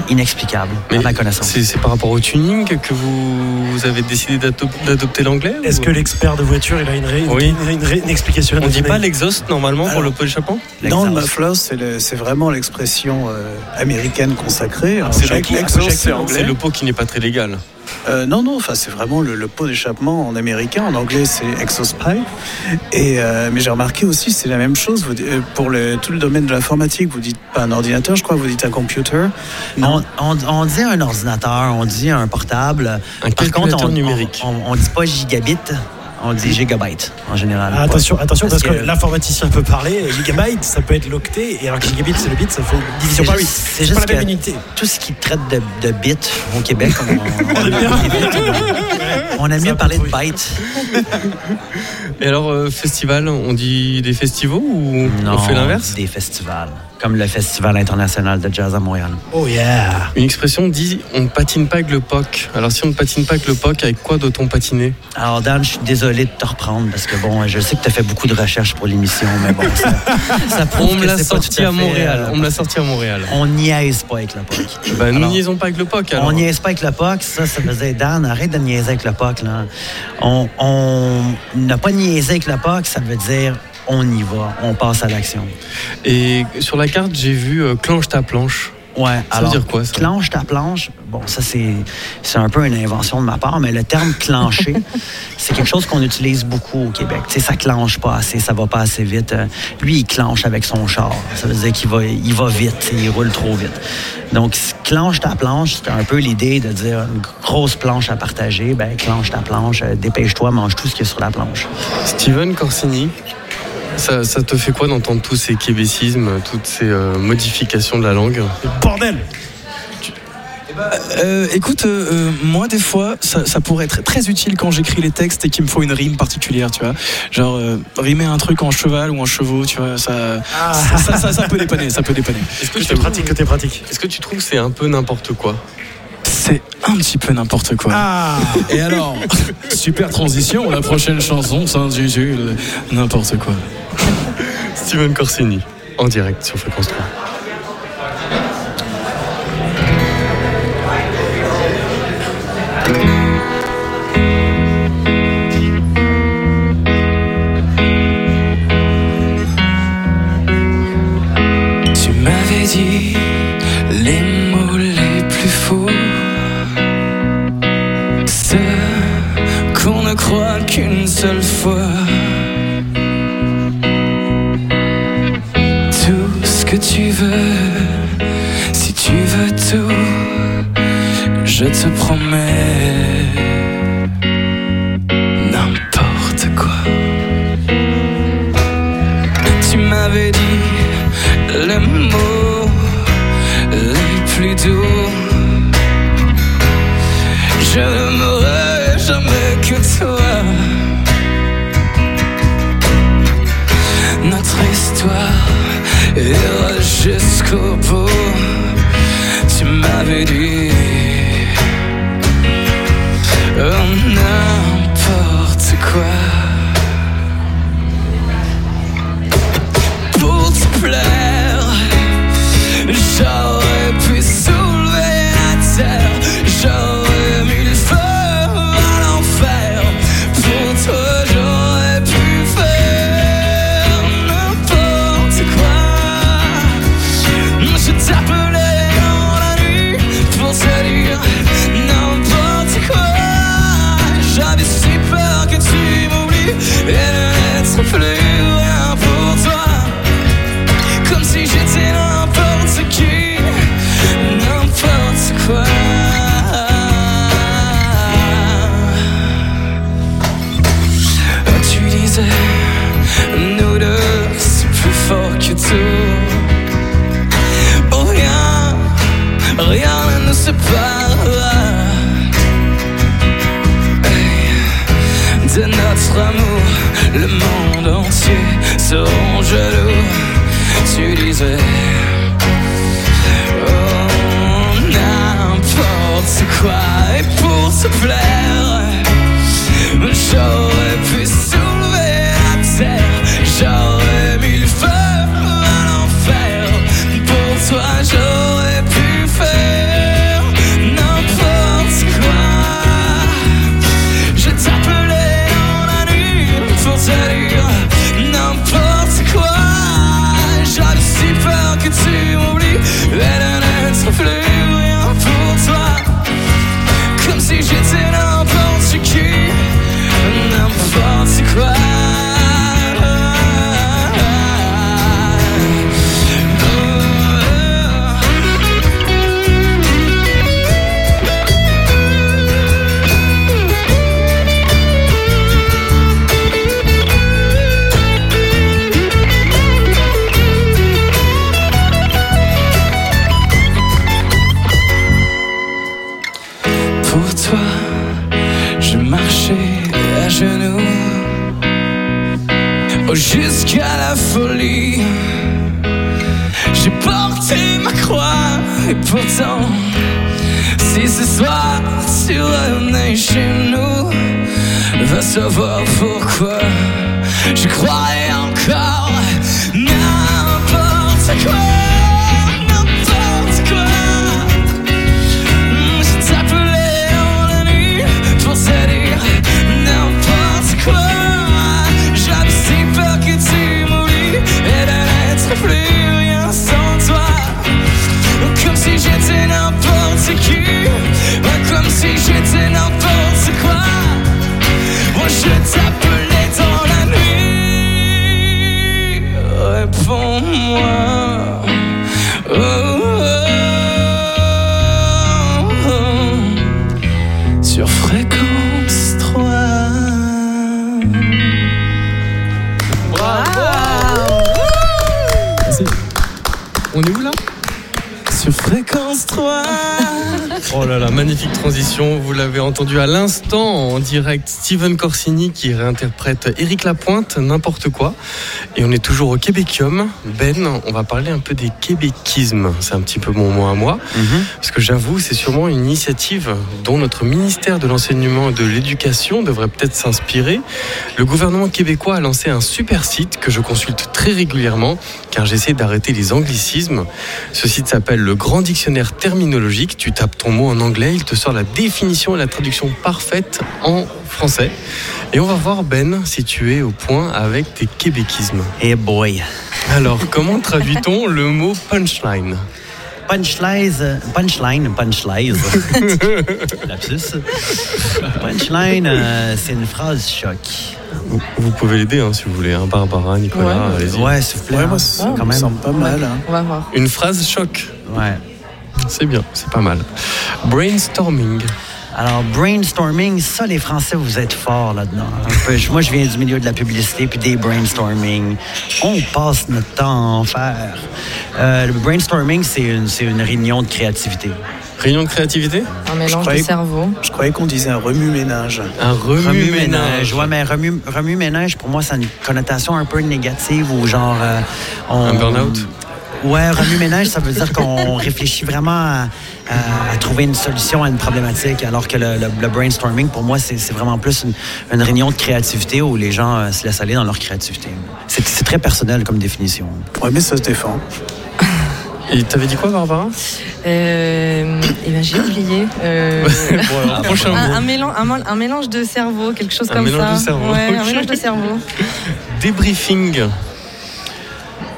inexplicable, à ma connaissance. c'est c'est par rapport au tuning que vous, vous avez décidé d'adop- d'adopter l'anglais Est-ce ou- que l'expert de voiture, il a une, ré- Oui. une, une ré- une explication On nous dit pas l'exhaust normalement pour le pot d'échappement Dans le L'exhaust. muffler, c'est c'est vraiment l'expression euh, américaine consacrée. C'est chaque le, exhaust, c'est c'est anglais. le pot qui n'est pas très légal. Euh, non, non, enfin, c'est vraiment le, le pot d'échappement en américain. En anglais, c'est. Et, euh, mais j'ai remarqué aussi, c'est la même chose. Vous, euh, pour le, tout le domaine de l'informatique, vous dites pas un ordinateur, je crois, vous dites un computer. On, on- on dit un ordinateur, on dit un portable. Un Par contre, on, numérique. On, on dit pas gigabit, on dit gigabyte en général. Ah, attention, attention, parce, que, que l'informaticien peut parler. Gigabyte, ça peut être l'octet, et alors que gigabit, c'est le bit, ça fait division C'est par 8. juste- c'est juste pas la même que- unité. tout ce qui traite de, de bits au Québec, on, on, aime bien. on aime C'est mieux peu de bytes. Et alors, euh, festival, on dit des festivals ou on fait l'inverse? Des festivals, comme le Festival international de jazz à Montréal. Oh yeah! Une expression dit on ne patine pas avec le POC. Alors si on ne patine pas avec le POC, avec quoi doit-on patiner? Alors, Dan, je suis désolé de te reprendre parce que, bon, je sais que tu as fait beaucoup de recherches pour l'émission, mais bon, ça, ça prouve On me que l'a c'est pas sorti tout à à fait, Montréal. euh, On me l'a sorti à Montréal. On niaise pas avec le POC. Bah, nous niaisons pas avec le POC. Alors. On niaise pas avec le POC, ça, ça faisait Dan, arrête de niaiser avec le POC. Là. On, on n'a pas niaisé avec le POC, ça veut dire on y va, on passe à l'action. Et sur la carte, j'ai vu euh, clenche ta planche. Ouais, Ça alors, veut dire quoi ça? clenche ta planche, bon, ça c'est, c'est un peu une invention de ma part, mais le terme clencher, c'est quelque chose qu'on utilise beaucoup au Québec. Tu sais, ça clenche pas assez, ça va pas assez vite. Euh, Lui, il clenche avec son char. Ça veut dire qu'il va, il va vite, il roule trop vite. Donc, clenche ta planche, c'est un peu l'idée de dire une grosse planche à partager. Ben, clenche ta planche, euh, dépêche-toi, mange tout ce qu'il y a sur la planche. Steven Corsini, ça, ça te fait quoi d'entendre tous ces québécismes, toutes ces euh, modifications de la langue? Bordel! Euh, écoute, euh, moi des fois, ça, ça pourrait être très utile quand j'écris les textes et qu'il me faut une rime particulière, tu vois. Genre euh, rimer un truc en cheval ou en chevaux, tu vois. Ça, ça, ça, ça- ça peut dépanner, ça peut dépanner. Est-ce que, Côté pratique, côté pratique? Est-ce que tu trouves que c'est un peu n'importe quoi? C'est un petit peu n'importe quoi. Ah! Et alors, super transition, la prochaine chanson, Saint-Jésus, le- n'importe quoi. Steven Corsini, en direct sur Fréquence 3. Tout ce que tu veux, si tu veux tout, je te promets entendu à l'instant en direct. Steven Corsini qui réinterprète Éric Lapointe, n'importe quoi. Et on est toujours au Québécium. Ben, on va parler un peu des québéquismes. C'est un petit peu mon mot à moi. Parce que j'avoue, c'est sûrement une initiative dont notre ministère de l'Enseignement et de l'Éducation devrait peut-être s'inspirer. Le gouvernement québécois a lancé un super site que je consulte très régulièrement car j'essaie d'arrêter les anglicismes. Ce site s'appelle le Grand Dictionnaire Terminologique. Tu tapes ton mot en anglais, il te sort la définition et la traduction parfaite en français. Et on va voir Ben si tu es au point avec tes québéquismes. Eh boy. Alors, comment traduit-on le mot punchline? Punchline, punchline, punchline. Lapsus. Punchline, euh, c'est une phrase choc. Vous, vous pouvez l'aider hein, si vous voulez, hein, Barbara, Nicolas, allez-y. Ouais, s'il vous plaît. Ouais, hein. moi, ça Quand me même. semble pas mal. hein. On va voir. Une phrase choc, Ouais. c'est bien, c'est pas mal. Brainstorming. Alors, brainstorming, ça, les Français, vous êtes forts là-dedans. Moi, je viens du milieu de la publicité puis des brainstorming. On passe notre temps à en faire. Euh, le brainstorming, c'est une, réunion de créativité. Réunion de créativité? Un mélange de cerveau. Je croyais qu'on disait un remue-ménage. Un remue-ménage. Ouais, mais remue- remue-ménage, pour moi, ça a une connotation un peu négative ou genre. euh, on- Un burn-out? Ouais, remue-ménage, ça veut dire qu'on réfléchit vraiment à, à- à trouver une solution à une problématique, alors que le, le- le brainstorming, pour moi, c'est vraiment plus une, une réunion de créativité où les gens euh, se laissent aller dans leur créativité. C'est très personnel comme définition. Ouais, mais ça se défend. Et t'avais dit quoi, Barbara? Euh, eh ben, j'ai oublié. Euh, Bon, alors, prochain un, un mélange, un, un mélange de cerveau, quelque chose Un comme mélange ça. de cerveau, Ouais, un mélange de cerveau. Débriefing.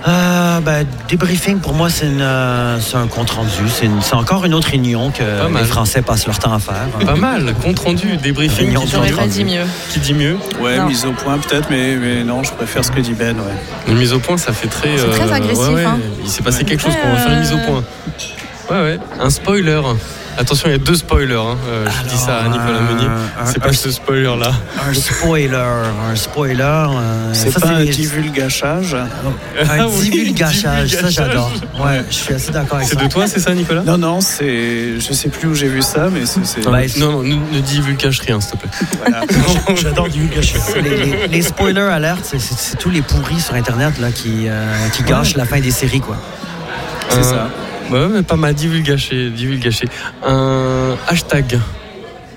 Euh, ben, débriefing, pour moi, c'est euh, c'est un compte-rendu. C'est une- c'est encore une autre réunion que Pas mal. les Français passent leur temps à faire. Pas mal, compte rendu, débriefing. Réunion Qui dit, J'aurais compte pas rendu. dit mieux. qui dit mieux Ouais, Non. mise au point peut-être, mais, mais non, je préfère ce que dit Ben. Ouais. Une mise au point, ça fait très. C'est très agressif, ouais, ouais. hein. Il s'est passé Ouais. quelque chose pour faire une mise au euh, point. Ouais, ouais. Un spoiler. Attention, il y a deux spoilers. hein. Euh, je dis ça à Alors, Nicolas euh, Meunier. un- C'est un- pas ce spoiler-là. Un spoiler. Un spoiler. euh, C'est pas un divulgachage. Un Ah oui, divulgachage, ça j'adore. Ouais, je suis assez d'accord avec C'est ça. de toi, c'est ça, Nicolas Non, non, c'est. Je sais plus où j'ai vu ça, mais c'est. c'est- Non, non, non, ne, ne divulgage rien, s'il te plaît. voilà. J'adore divulgation. Les, les- les spoilers alertes, c'est- c'est c'est tous les pourris sur Internet là, qui, euh, qui gâchent la fin des séries. quoi. C'est Un- ça. Ouais, mais pas mal, divulgaché, divulgaché. Un hashtag.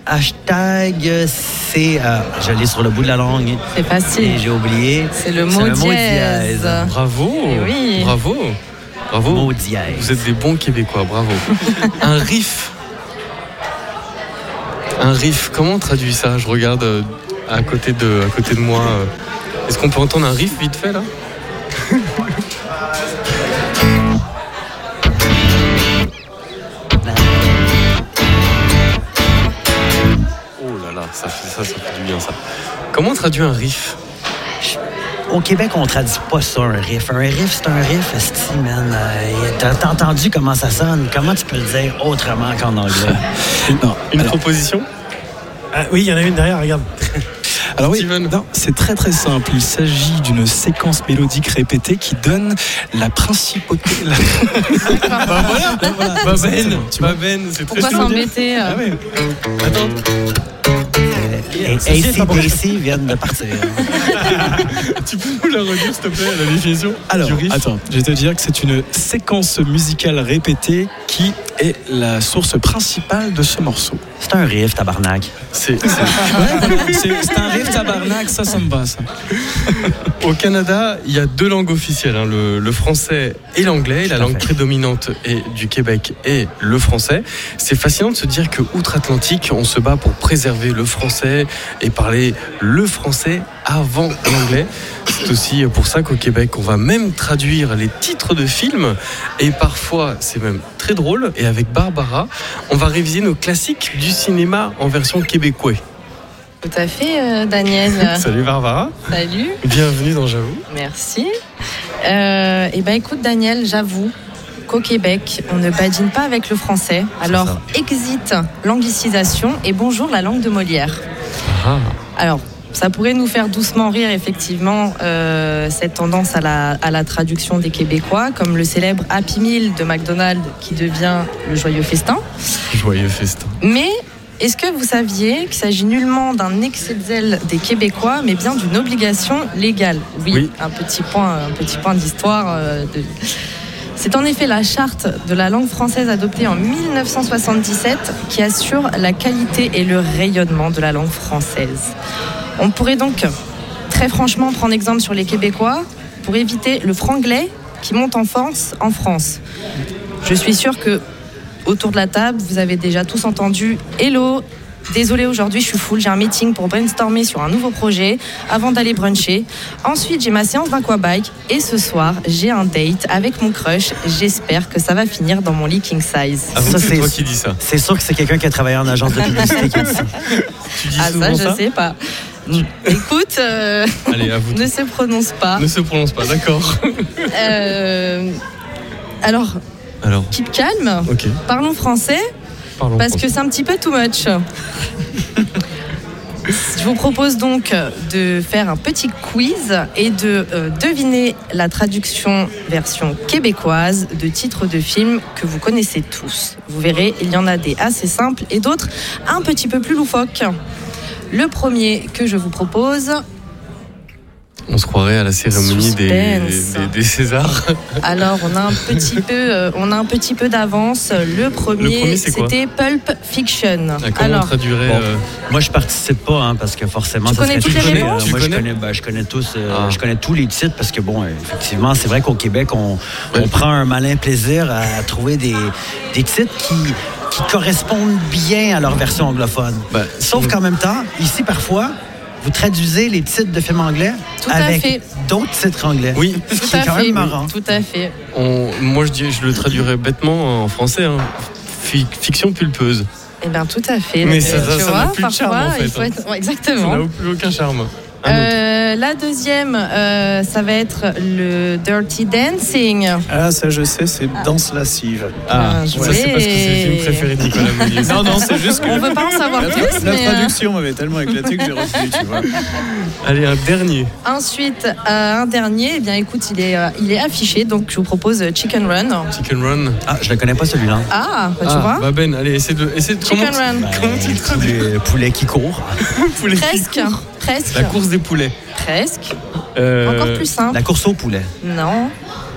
Hashtag, c'est. euh, J'allais sur le bout de la langue C'est et facile. j'ai oublié. C'est le C'est mot dièse. Bravo. Eh oui. Bravo. Bravo. Mot dièse. Vous êtes des bons Québécois, bravo. un riff. Un riff, comment on traduit ça? Je regarde euh, à côté de, à côté de moi. euh. Est-ce qu'on peut entendre un riff vite fait là? ça fait, ça, ça fait du bien ça. Comment on traduit un riff? Au Québec, on traduit pas ça, un riff. Un riff, c'est un riff, esti, man. Euh, T'as t'as entendu comment ça sonne? Comment tu peux le dire autrement qu'en anglais? Non. Une proposition? Ah, oui, il y en a une derrière, regarde. Alors oui, c'est très très simple. Il s'agit d'une séquence mélodique répétée qui donne la principauté. la- Bah voilà, Voilà, bah Ben, bah Ben, c'est très Pourquoi s'embêter euh, Ah ouais. Attends, Et ACDC viennent de partir. tu peux nous la redire s'il te plaît, la définition Alors, du riff attends, je vais te dire que c'est une séquence musicale répétée qui est la source principale de ce morceau. C'est un riff, tabarnak. C'est- un riff tabarnak, ça, ça me va, ça. Au Canada, il y a deux langues officielles, hein, le, le français et l'anglais. La langue prédominante est du Québec est le français. C'est fascinant de se dire que outre-Atlantique, on se bat pour préserver le français et parler le français avant l'anglais. C'est aussi pour ça qu'au Québec, on va même traduire les titres de films et parfois, c'est même très drôle. Et avec Barbara, on va réviser nos classiques du cinéma en version québécois. Tout à fait, euh, Daniel. Salut Barbara, Salut, bienvenue dans J'avoue. merci. Euh, et ben écoute, Daniel, j'avoue qu'au Québec, on ne badine pas avec le français. Alors, exit l'anglicisation et bonjour la langue de Molière. Ah. Alors, ça pourrait nous faire doucement rire, effectivement, euh, cette tendance à la, à la traduction des Québécois, comme le célèbre Happy Meal de McDonald's qui devient le joyeux festin. Joyeux festin. Mais est-ce que vous saviez qu'il s'agit nullement d'un excès de zèle des Québécois, mais bien d'une obligation légale? Oui, Oui. un petit point, un petit point d'histoire. euh, de- C'est en effet la charte de la langue française adoptée en 1977 qui assure la qualité et le rayonnement de la langue française. On pourrait donc très franchement prendre exemple sur les Québécois pour éviter le franglais qui monte en force en France. Je suis sûre que autour de la table, vous avez déjà tous entendu Hello. Désolé, aujourd'hui je suis full, j'ai un meeting pour brainstormer sur un nouveau projet avant d'aller bruncher. Ensuite, j'ai ma séance d'aquabike et ce soir, j'ai un date avec mon crush. J'espère que ça va finir dans mon lit king size. Ça, que c'est toi qui dis ça. C'est sûr que c'est quelqu'un qui a travaillé en agence de publicité ça. Tu dis Ah ça, je sais pas. Écoute, euh, Allez, à vous. ne se prononce pas. Ne se prononce pas, d'accord. Euh, alors, Alors, keep calme. Parlons français. parlons. Parce que c'est un petit peu too much. Je vous propose donc de faire un petit quiz et de euh, deviner la traduction version québécoise de titres de films que vous connaissez tous. Vous verrez, il y en a des assez simples et d'autres un petit peu plus loufoques. Le premier que je vous propose, On se croirait à la cérémonie des, des, des Césars. alors on a un petit peu, euh, on a un petit peu d'avance. Le premier, c'était Pulp Fiction. Ah, Alors, traduirait Bon. euh, Moi, je participe pas hein, parce que forcément, Tu ça connais serait toutes les réponses euh, Tu Moi, je connais bah, je connais tous, euh, Ah. je connais tous les titres parce que bon, effectivement, c'est vrai qu'au Québec, on, Ouais. on prend un malin plaisir à trouver des, des titres qui qui correspondent bien à leur version anglophone. bah, Sauf qu'en même temps, ici parfois, vous traduisez les titres de films anglais Tout à avec fait. d'autres titres anglais. Oui, Ce Tout qui est à quand fait. même marrant. Tout à fait. on- moi je, dis, je le traduirais bêtement en français. hein. Fi- fiction pulpeuse. Eh bien, tout à fait. Mais Euh, ça- n'a plus de charme, en fait, il faut hein. être- ouais, Ça n'a exactement. plus aucun charme. Euh, la deuxième, euh, ça va être le Dirty Dancing. Ah, ça je sais, c'est Danse lascive. Ah, bien ça c'est parce que c'est le film préféré de Nicolas Meunier. Non, non, c'est juste que On veut pas en savoir la, plus, la mais euh, traduction m'avait tellement éclaté que j'ai retenu, tu vois. Allez, un dernier. ensuite euh, un dernier. Eh bien, écoute, il est, euh, il est affiché, donc je vous propose Chicken Run. Chicken Run. Ah, je ne connais pas celui-là. Ah, bah, tu Ah, vois. bah Ben, allez, essaie de. Essaie de Chicken comment, Run. comment tu le traduis poulet, poulet qui court. Poulet qui Presque, court. Presque, La course des poulets. presque. Euh, Encore plus simple. La course au poulet. Non.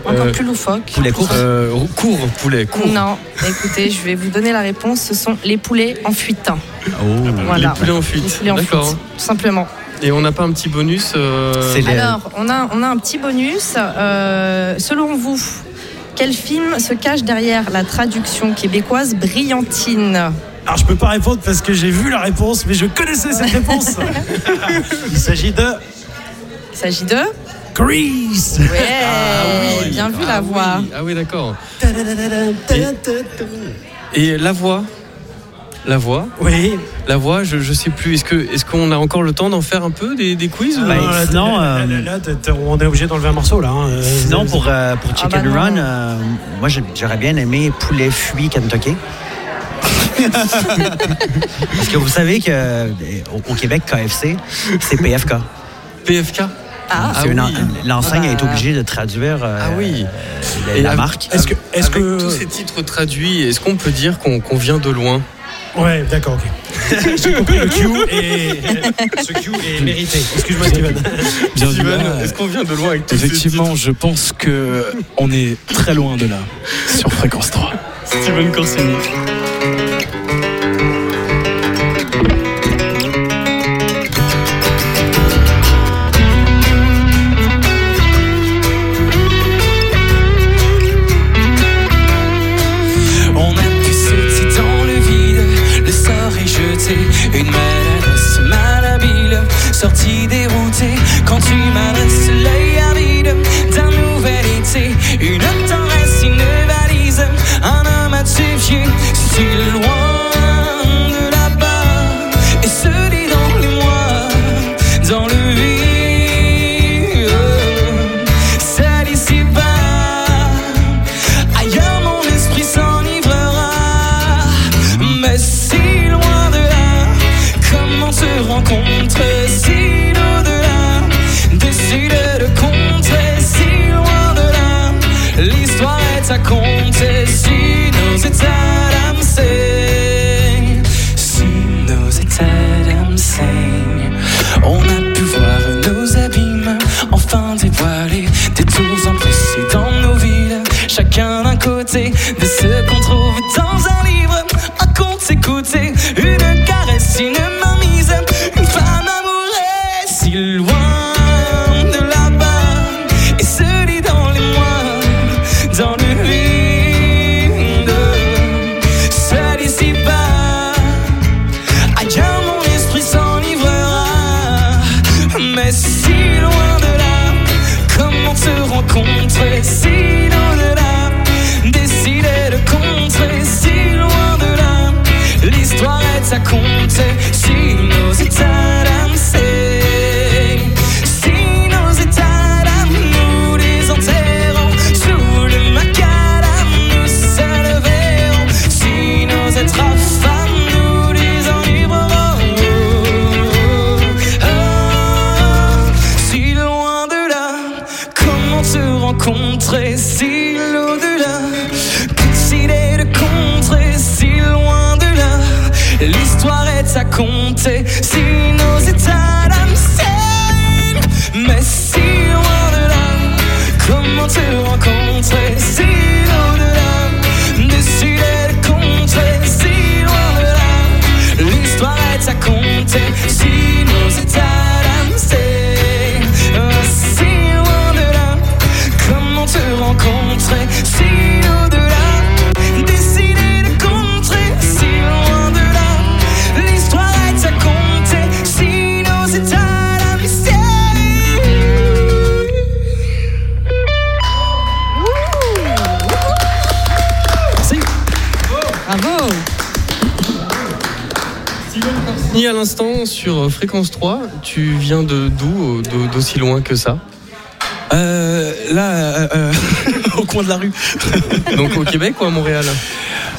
Encore Euh, plus loufoque. Poulet court. euh, cours, poulet, cours. Non. Écoutez, je vais vous donner la réponse. Ce sont les poulets en fuite. Oh. Voilà. Les poulets en Les fuite. poulets en fuite, D'accord. tout simplement. Et on n'a pas un petit bonus euh, C'est les- Alors, on a, on a un petit bonus. Euh, selon vous, quel film se cache derrière la traduction québécoise brillantine? Alors je peux pas répondre parce que j'ai vu la réponse, mais je connaissais cette réponse. Il s'agit de Il s'agit de Grease. Ouais, bien vu la Ah voix. oui, Ah oui, d'accord. Et la voix? La voix? Oui. La voix, je, je sais plus. Est-ce que est-ce qu'on a encore le temps d'en faire un peu des, des quiz ou- Ben, là, sinon, là, euh, là, là, on est obligé d'enlever un morceau là. hein. Euh, Sinon, pour, euh, pour Ah Chicken bah non. Run, euh, moi j'aurais bien aimé poulet fuit Kentucky. Parce que vous savez que euh, au, au Québec, KFC, c'est PFK. PFK Ah, oui. L'enseigne Ah est bah. obligée de traduire euh, Ah oui. la, Et la avec- marque. Est-ce que, est-ce Avec que, tous ces titres traduits, est-ce qu'on peut dire qu'on vient de loin? Ouais, d'accord, ok. J'ai compris le Q et ce Q est mérité. Excuse-moi, Steven. Bien. Steven, Ah, est-ce qu'on vient de loin avec tous ces Effectivement, je pense que on est très loin de là sur fréquence 3. titres Steven Corsini. Sortie déroutée, quand tu m'adresses L'histoire est sur Fréquence 3, tu viens de d'où, d'au- d'aussi loin que ça? Euh, là, euh, euh, au coin de la rue. Donc au Québec ou à Montréal?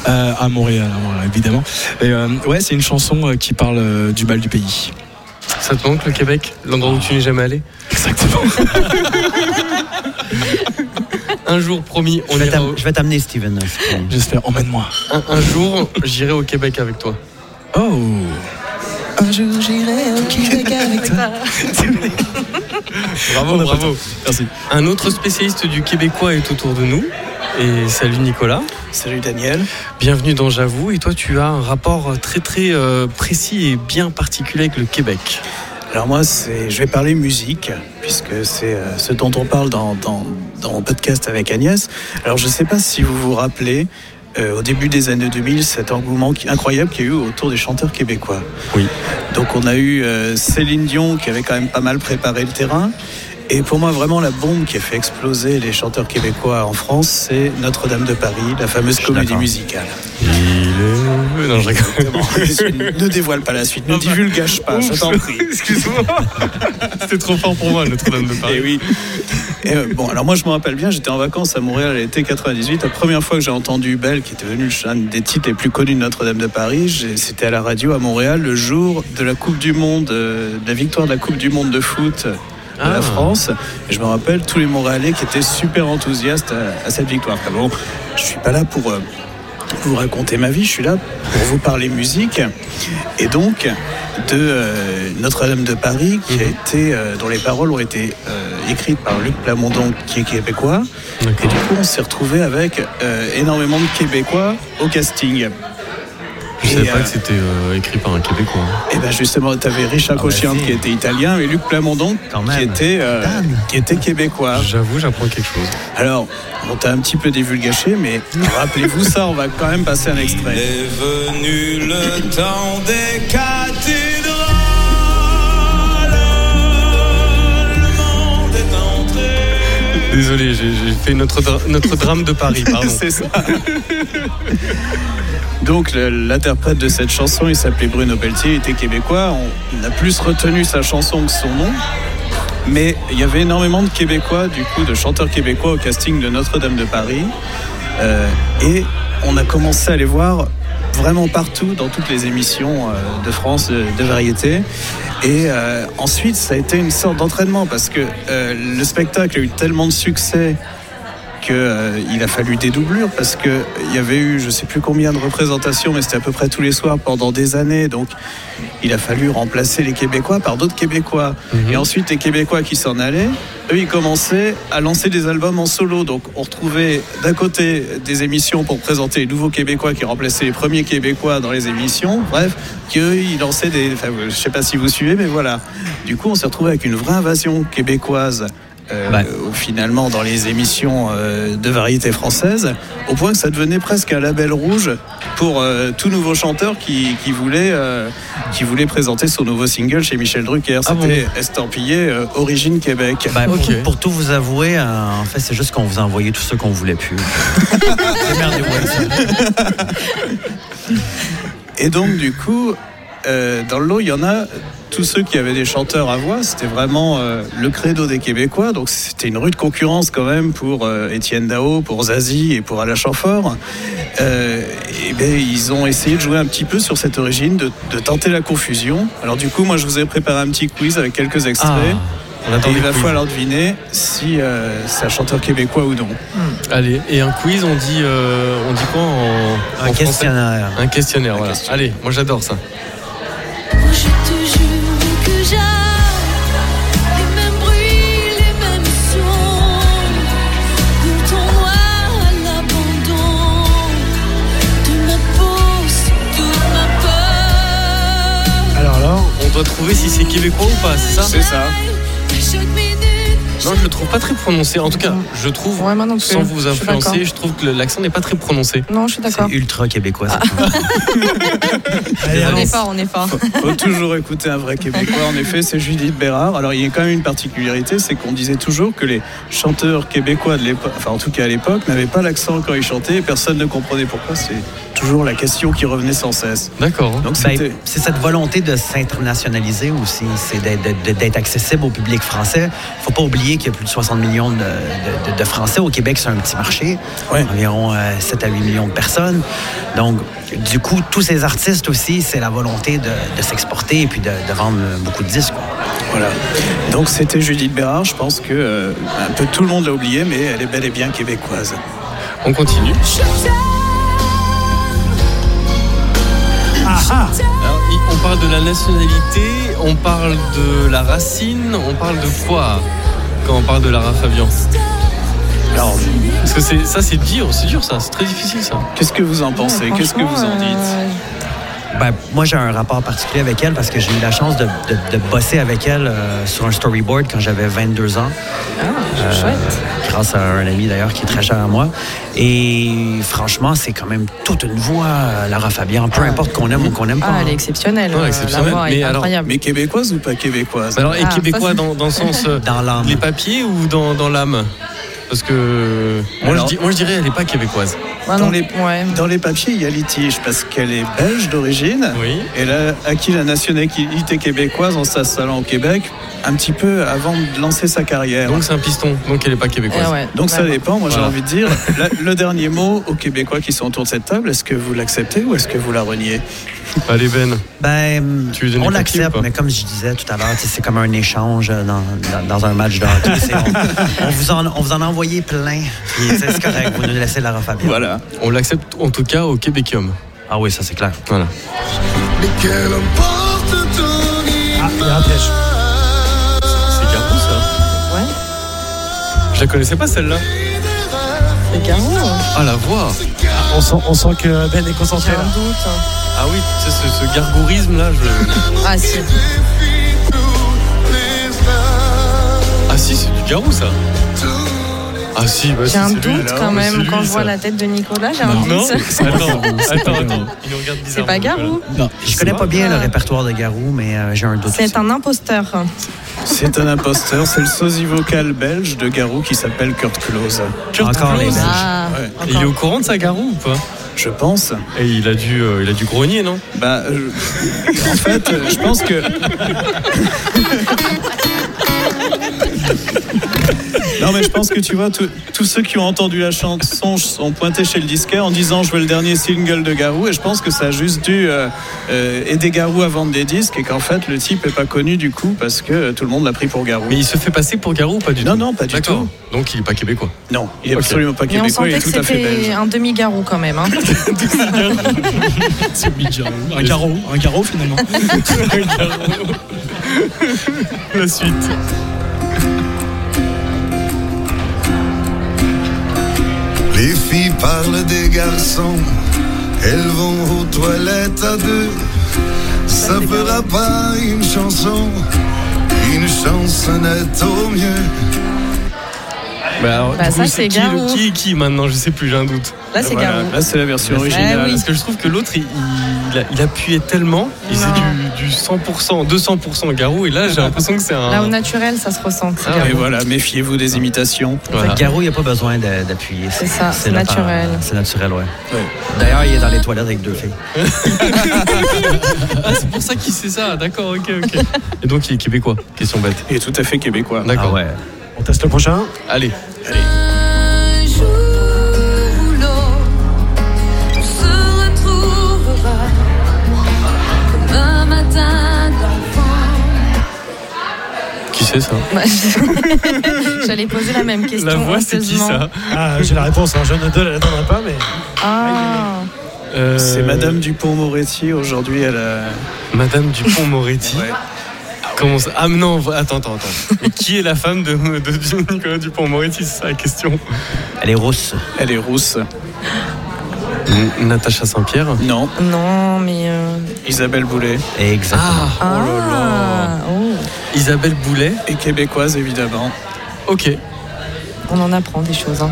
Euh, à Montréal, à Montréal, évidemment. Et, euh, ouais, c'est une chanson euh, qui parle euh, du mal du pays. Ça te manque le Québec? L'endroit où tu n'es jamais allé? Exactement. Un jour, promis, on Je vais au- je vais t'amener, Steven. J'espère. Emmène-moi. un, un jour, j'irai au Québec avec toi. Oh. Un jour j'irai au Québec avec toi. Bravo, bravo. Merci. Un autre spécialiste du québécois est autour de nous. Et salut Nicolas. Salut Daniel. Bienvenue dans J'avoue. Et toi, tu as un rapport très très euh, précis et bien particulier avec le Québec. Alors moi, c'est, je vais parler musique, puisque c'est euh, ce dont on parle dans, dans, dans mon podcast avec Agnès. Alors je ne sais pas si vous vous rappelez, au début des années 2000, cet engouement qui, incroyable qu'il y a eu autour des chanteurs québécois. Oui. Donc on a eu euh, Céline Dion qui avait quand même pas mal préparé le terrain. Et pour moi, vraiment, la bombe qui a fait exploser les chanteurs québécois en France, c'est Notre-Dame de Paris, la fameuse comédie musicale. Il est... Non, je ne dévoile pas la suite, ne divulgage pas, je t'en prie. Excuse-moi. C'était trop fort pour moi, Notre-Dame de Paris. Et oui. Et, euh, bon, alors moi je me rappelle bien, j'étais en vacances à Montréal à l'été 98. La première fois que j'ai entendu Belle, qui était devenu un des titres les plus connus de Notre-Dame de Paris, c'était à la radio à Montréal le jour de la Coupe du Monde, euh, de la victoire de la Coupe du Monde de foot de Ah. la France. Et je me rappelle tous les Montréalais qui étaient super enthousiastes à, à cette victoire. Enfin bon, je suis pas là pour euh, vous raconter ma vie, je suis là pour vous parler musique. Et donc, de euh, Notre-Dame de Paris, qui a été, euh, dont les paroles ont été euh, écrites par Luc Plamondon, qui est québécois. Et du coup, on s'est retrouvé avec euh, énormément de Québécois au casting. Je savais Et, pas que c'était euh, écrit par un Québécois. hein. Et ben justement, tu avais Richard Ah, Cochian vas-y. qui était italien et Luc Plamondon Quand qui était, euh, qui était québécois. J'avoue, j'apprends quelque chose. Alors, on t'a un petit peu divulgaché, mais rappelez-vous ça, on va quand même passer un extrait. est venu le temps des Désolé, j'ai fait notre, dra- notre drame de Paris, pardon. C'est ça. Donc l'interprète de cette chanson, il s'appelait Bruno Pelletier, il était québécois. On a plus retenu sa chanson que son nom. Mais il y avait énormément de Québécois, du coup, de chanteurs québécois au casting de Notre-Dame de Paris. Euh, et on a commencé à les voir vraiment partout dans toutes les émissions euh, de France de, de variété. Et euh, ensuite, ça a été une sorte d'entraînement parce que euh, le spectacle a eu tellement de succès qu'il a fallu des doublures parce qu'il y avait eu je sais plus combien de représentations, mais c'était à peu près tous les soirs pendant des années. Donc il a fallu remplacer les Québécois par d'autres Québécois. Et ensuite, les Québécois qui s'en allaient, eux, ils commençaient à lancer des albums en solo. Donc on retrouvait d'un côté des émissions pour présenter les nouveaux Québécois qui remplaçaient les premiers Québécois dans les émissions. Bref, qu'eux, ils lançaient des. Enfin, je sais pas si vous suivez, mais voilà. Du coup, on s'est retrouvé avec une vraie invasion québécoise. Euh, Ouais. finalement dans les émissions euh, de variété française, au point que ça devenait presque un label rouge pour euh, tout nouveau chanteur qui, qui voulait, euh, qui voulait présenter son nouveau single chez Michel Drucker. Ah bon C'était estampillé euh, Origine Québec. Ben, pour, tout vous avouer, euh, en fait, c'est juste qu'on vous a envoyé tout ce qu'on voulait plus. Et donc, du coup, euh, dans le lot, il y en a tous ceux qui avaient des chanteurs à voix. C'était vraiment euh, le credo des Québécois. Donc, c'était une rude concurrence quand même pour euh, Étienne Dao, pour Zazie et pour Alain Chamfort. Euh, et ben, ils ont essayé de jouer un petit peu sur cette origine, de, de tenter la confusion. Alors, du coup, moi, je vous ai préparé un petit quiz avec quelques extraits. on et il va falloir deviner si euh, c'est un chanteur québécois ou non. Allez, et un quiz, on dit, euh, on dit quoi en, Un en questionnaire. Un questionnaire, voilà. questionnaire. Allez, moi j'adore ça. Doit trouver si c'est québécois ou pas, c'est ça C'est ça. Non, je le trouve pas très prononcé. En tout cas, je trouve, Ouais, non sans vous influencer, je trouve que l'accent n'est pas très prononcé. Non, je suis C'est d'accord. ultra québécois. ça. allez, On est fort, on est fort. faut toujours écouter un vrai Québécois. En effet, c'est Judith Bérard. Alors, il y a quand même une particularité, c'est qu'on disait toujours que les chanteurs québécois de l'époque, enfin en tout cas à l'époque, n'avaient pas l'accent quand ils chantaient. et Personne ne comprenait pourquoi. C'est toujours la question qui revenait sans cesse. D'accord. Donc Ben, c'était. c'est cette volonté de s'internationaliser aussi, c'est d'être- accessible au public français. faut pas oublier qu'il y a plus de 60 millions de, de- de- de Français. Au Québec, c'est un petit marché, Ouais. environ euh, 7 à 8 millions de personnes. Donc, du coup, tous ces artistes aussi, c'est la volonté de, de s'exporter et puis de, de vendre beaucoup de disques. quoi. Voilà. Donc c'était Judith Bérard. Je pense que euh, un peu tout le monde l'a oublié, mais elle est bel et bien québécoise. On continue. Alors, on parle de la nationalité, on parle de la racine, on parle de quoi quand on parle de Lara Fabian Alors, Parce que c'est- ça, c'est dur, c'est dur ça, c'est très difficile ça. qu'est-ce que vous en pensez? Qu'est-ce que vous en dites? euh, Ben, moi, j'ai un rapport particulier avec elle parce que j'ai eu la chance de, de- de bosser avec elle euh, sur un storyboard quand j'avais 22 ans. Ah, chouette. grâce à un ami d'ailleurs qui est très cher à moi. Et franchement, c'est quand même toute une voix, euh, Lara Fabian, peu importe qu'on aime ou qu'on n'aime pas. Ah, elle est hein. exceptionnelle. Ouais, euh, exceptionnelle. La voix Mais est alors- incroyable. Mais québécoise ou pas québécoise? Alors, et Ah, québécois dans, dans le sens euh, Dans l'âme. les papiers ou dans, dans l'âme? Parce que moi, Alors- je, dis- moi je dirais elle est pas québécoise. Dans non, les- ouais. Dans les papiers, il y a litige parce qu'elle est belge d'origine. Oui. Elle a acquis la nationalité québécoise en s'installant au Québec un petit peu avant de lancer sa carrière. Donc c'est un piston, donc elle est pas québécoise. Eh ouais. Donc ça dépend, moi j'ai Voilà. envie de dire. La- le dernier mot aux Québécois qui sont autour de cette table, est-ce que vous l'acceptez ou est-ce que vous la reniez? Allez Ben, Ben, Tu on l'accepte, mais comme je disais tout à l'heure, c'est comme un échange dans, dans, dans un match de hockey. On, on vous en, on vous en a envoyé plein. C'est correct, vous nous laissez la Fabien. Voilà. on l'accepte en tout cas au Québécium. Ah oui, ça c'est clair. Voilà. Ah, il y a un piège. C'est Garou ça Ouais. Je la connaissais pas celle-là. C'est Garou. Ah la voix On sent, on sent que Ben est concentré J'ai un doute. Ah oui, tu sais, ce, ce gargourisme là, je... Ah si. Ah si, c'est du Garou ça Ah si, bah si, J'ai un lui. doute quand c'est même lui, quand je ça. vois la tête de Nicolas. J'ai un Non, doute. attends, attends, C'est pas attends, Garou. il nous regarde C'est pas Garou. Non, Je connais pas bien le Ah. répertoire de Garou, mais euh, j'ai un doute. C'est un imposteur. C'est un imposteur, c'est le sosie vocal belge de Garou qui s'appelle Kurt Klose. Kurt Encore les Klose. Belges. Ah, Ouais. Il est au courant de sa Garou ou pas? Je pense. Et il a dû, euh, il a dû grogner, non? Bah, euh, en fait, euh, je pense que. Non mais je pense que tu vois, tous- tous ceux qui ont entendu la chanson sont pointés chez le disquaire en disant je veux le dernier single de Garou et je pense que ça a juste dû euh, euh, aider Garou à vendre des disques et qu'en fait le type est pas connu du coup parce que euh, tout le monde l'a pris pour Garou. Mais il se fait passer pour Garou ou pas du Non, tout non, pas du tout. Donc il est pas québécois. Non, il est Ok. absolument pas Mais on québécois, il sentait est que tout à fait c'était belge. un demi-garou quand même. hein. c'est Garou. Un un garrot finalement. La suite. Les filles parlent des garçons, elles vont aux toilettes à deux. Ça fera pas une chanson, une chansonnette au mieux. Bah, alors, Bah, du ça, c'est qui, le- Garou. qui est qui maintenant Je sais plus, j'ai un doute. Là, c'est Voilà, Garou. là c'est la version c'est- originale. Eh oui. Parce que je trouve que l'autre, il, il, a- il appuyait tellement, il faisait Non. du, du 100%, 200% Garou, et là j'ai l'impression que c'est un. Là, au naturel, ça se ressent. c'est Ah, Garou. Et voilà, méfiez-vous des imitations. En Voilà. fait, Garou, il n'y a pas besoin d'appuyer. C'est ça, c'est là par- naturel. C'est naturel, ouais. Ouais. D'ailleurs, il est dans les toilettes avec deux filles. Ah, c'est pour ça qu'il sait ça, d'accord, ok, ok. Et donc il est québécois, question bête. Il est tout à fait québécois. D'accord. Ah ouais. On teste le prochain. Allez. Un jour on se retrouvera comme un matin d'enfant. Qui c'est ça? Bah, J'allais poser la même question. La voix, c'est qui ça? Ah, j'ai la réponse. hein. Je ne te la donnerai pas, mais. Ah, Euh, C'est Madame Dupont-Moretti aujourd'hui à la. Madame Dupont-Moretti? Ouais. Comment ça Ah non, attends, attends, attends. Mais qui est la femme de, de Nicolas Dupont-Moretti C'est ça la question. Elle est rousse. Elle est rousse. N- Natacha Saint-Pierre Non, non, mais. euh, Isabelle Boulet. Exactement. Ah Ah, là là. oh, Isabelle Boulet Et québécoise évidemment. Ok. on en apprend des choses. hein.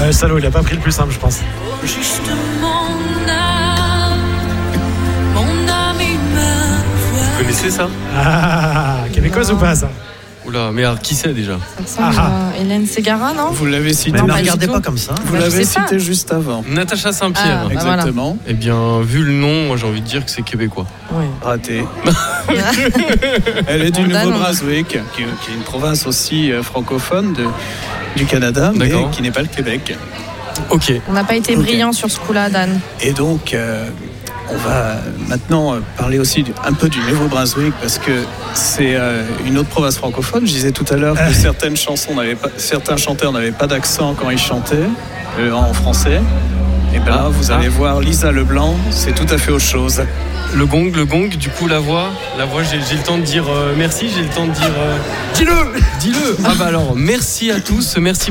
Euh, salaud, il a pas pris le plus simple, je pense. Juste mon âme, mon âme et ma Vous connaissez ça? Ah, québécoise ou pas ça? Oula, mais alors qui c'est déjà? Ça ressemble Ah, à Hélène Ségara, non? Vous l'avez cité, Mais ne pas me du regardez tout. pas comme ça. vous Bah, je l'avez sais pas. cité juste avant. Natacha Saint-Pierre. Ah, bah voilà. Exactement. Eh bien, vu le nom, moi j'ai envie de dire que c'est québécois. Oui. Raté. Elle est du Nouveau-Brunswick, qui, qui est une province aussi euh, francophone de- du Canada, mais qui n'est pas le Québec. Ok. On n'a pas été Ok. brillant sur ce coup-là, Dan. Et donc, euh, on va maintenant euh, parler aussi du- un peu du Nouveau-Brunswick parce que c'est euh, une autre province francophone. Je disais tout à l'heure que certaines chansons n'avaient pas, certains chanteurs n'avaient pas d'accent quand ils chantaient euh, en français. Et bien là, Ah, vous ah. allez voir Lisa Leblanc, c'est tout à fait autre chose. Le gong, le gong, du coup la voix. La voix, j'ai le temps de dire euh, merci, j'ai le temps de dire. Dis-le Dis-le Ah bah alors, merci à tous, merci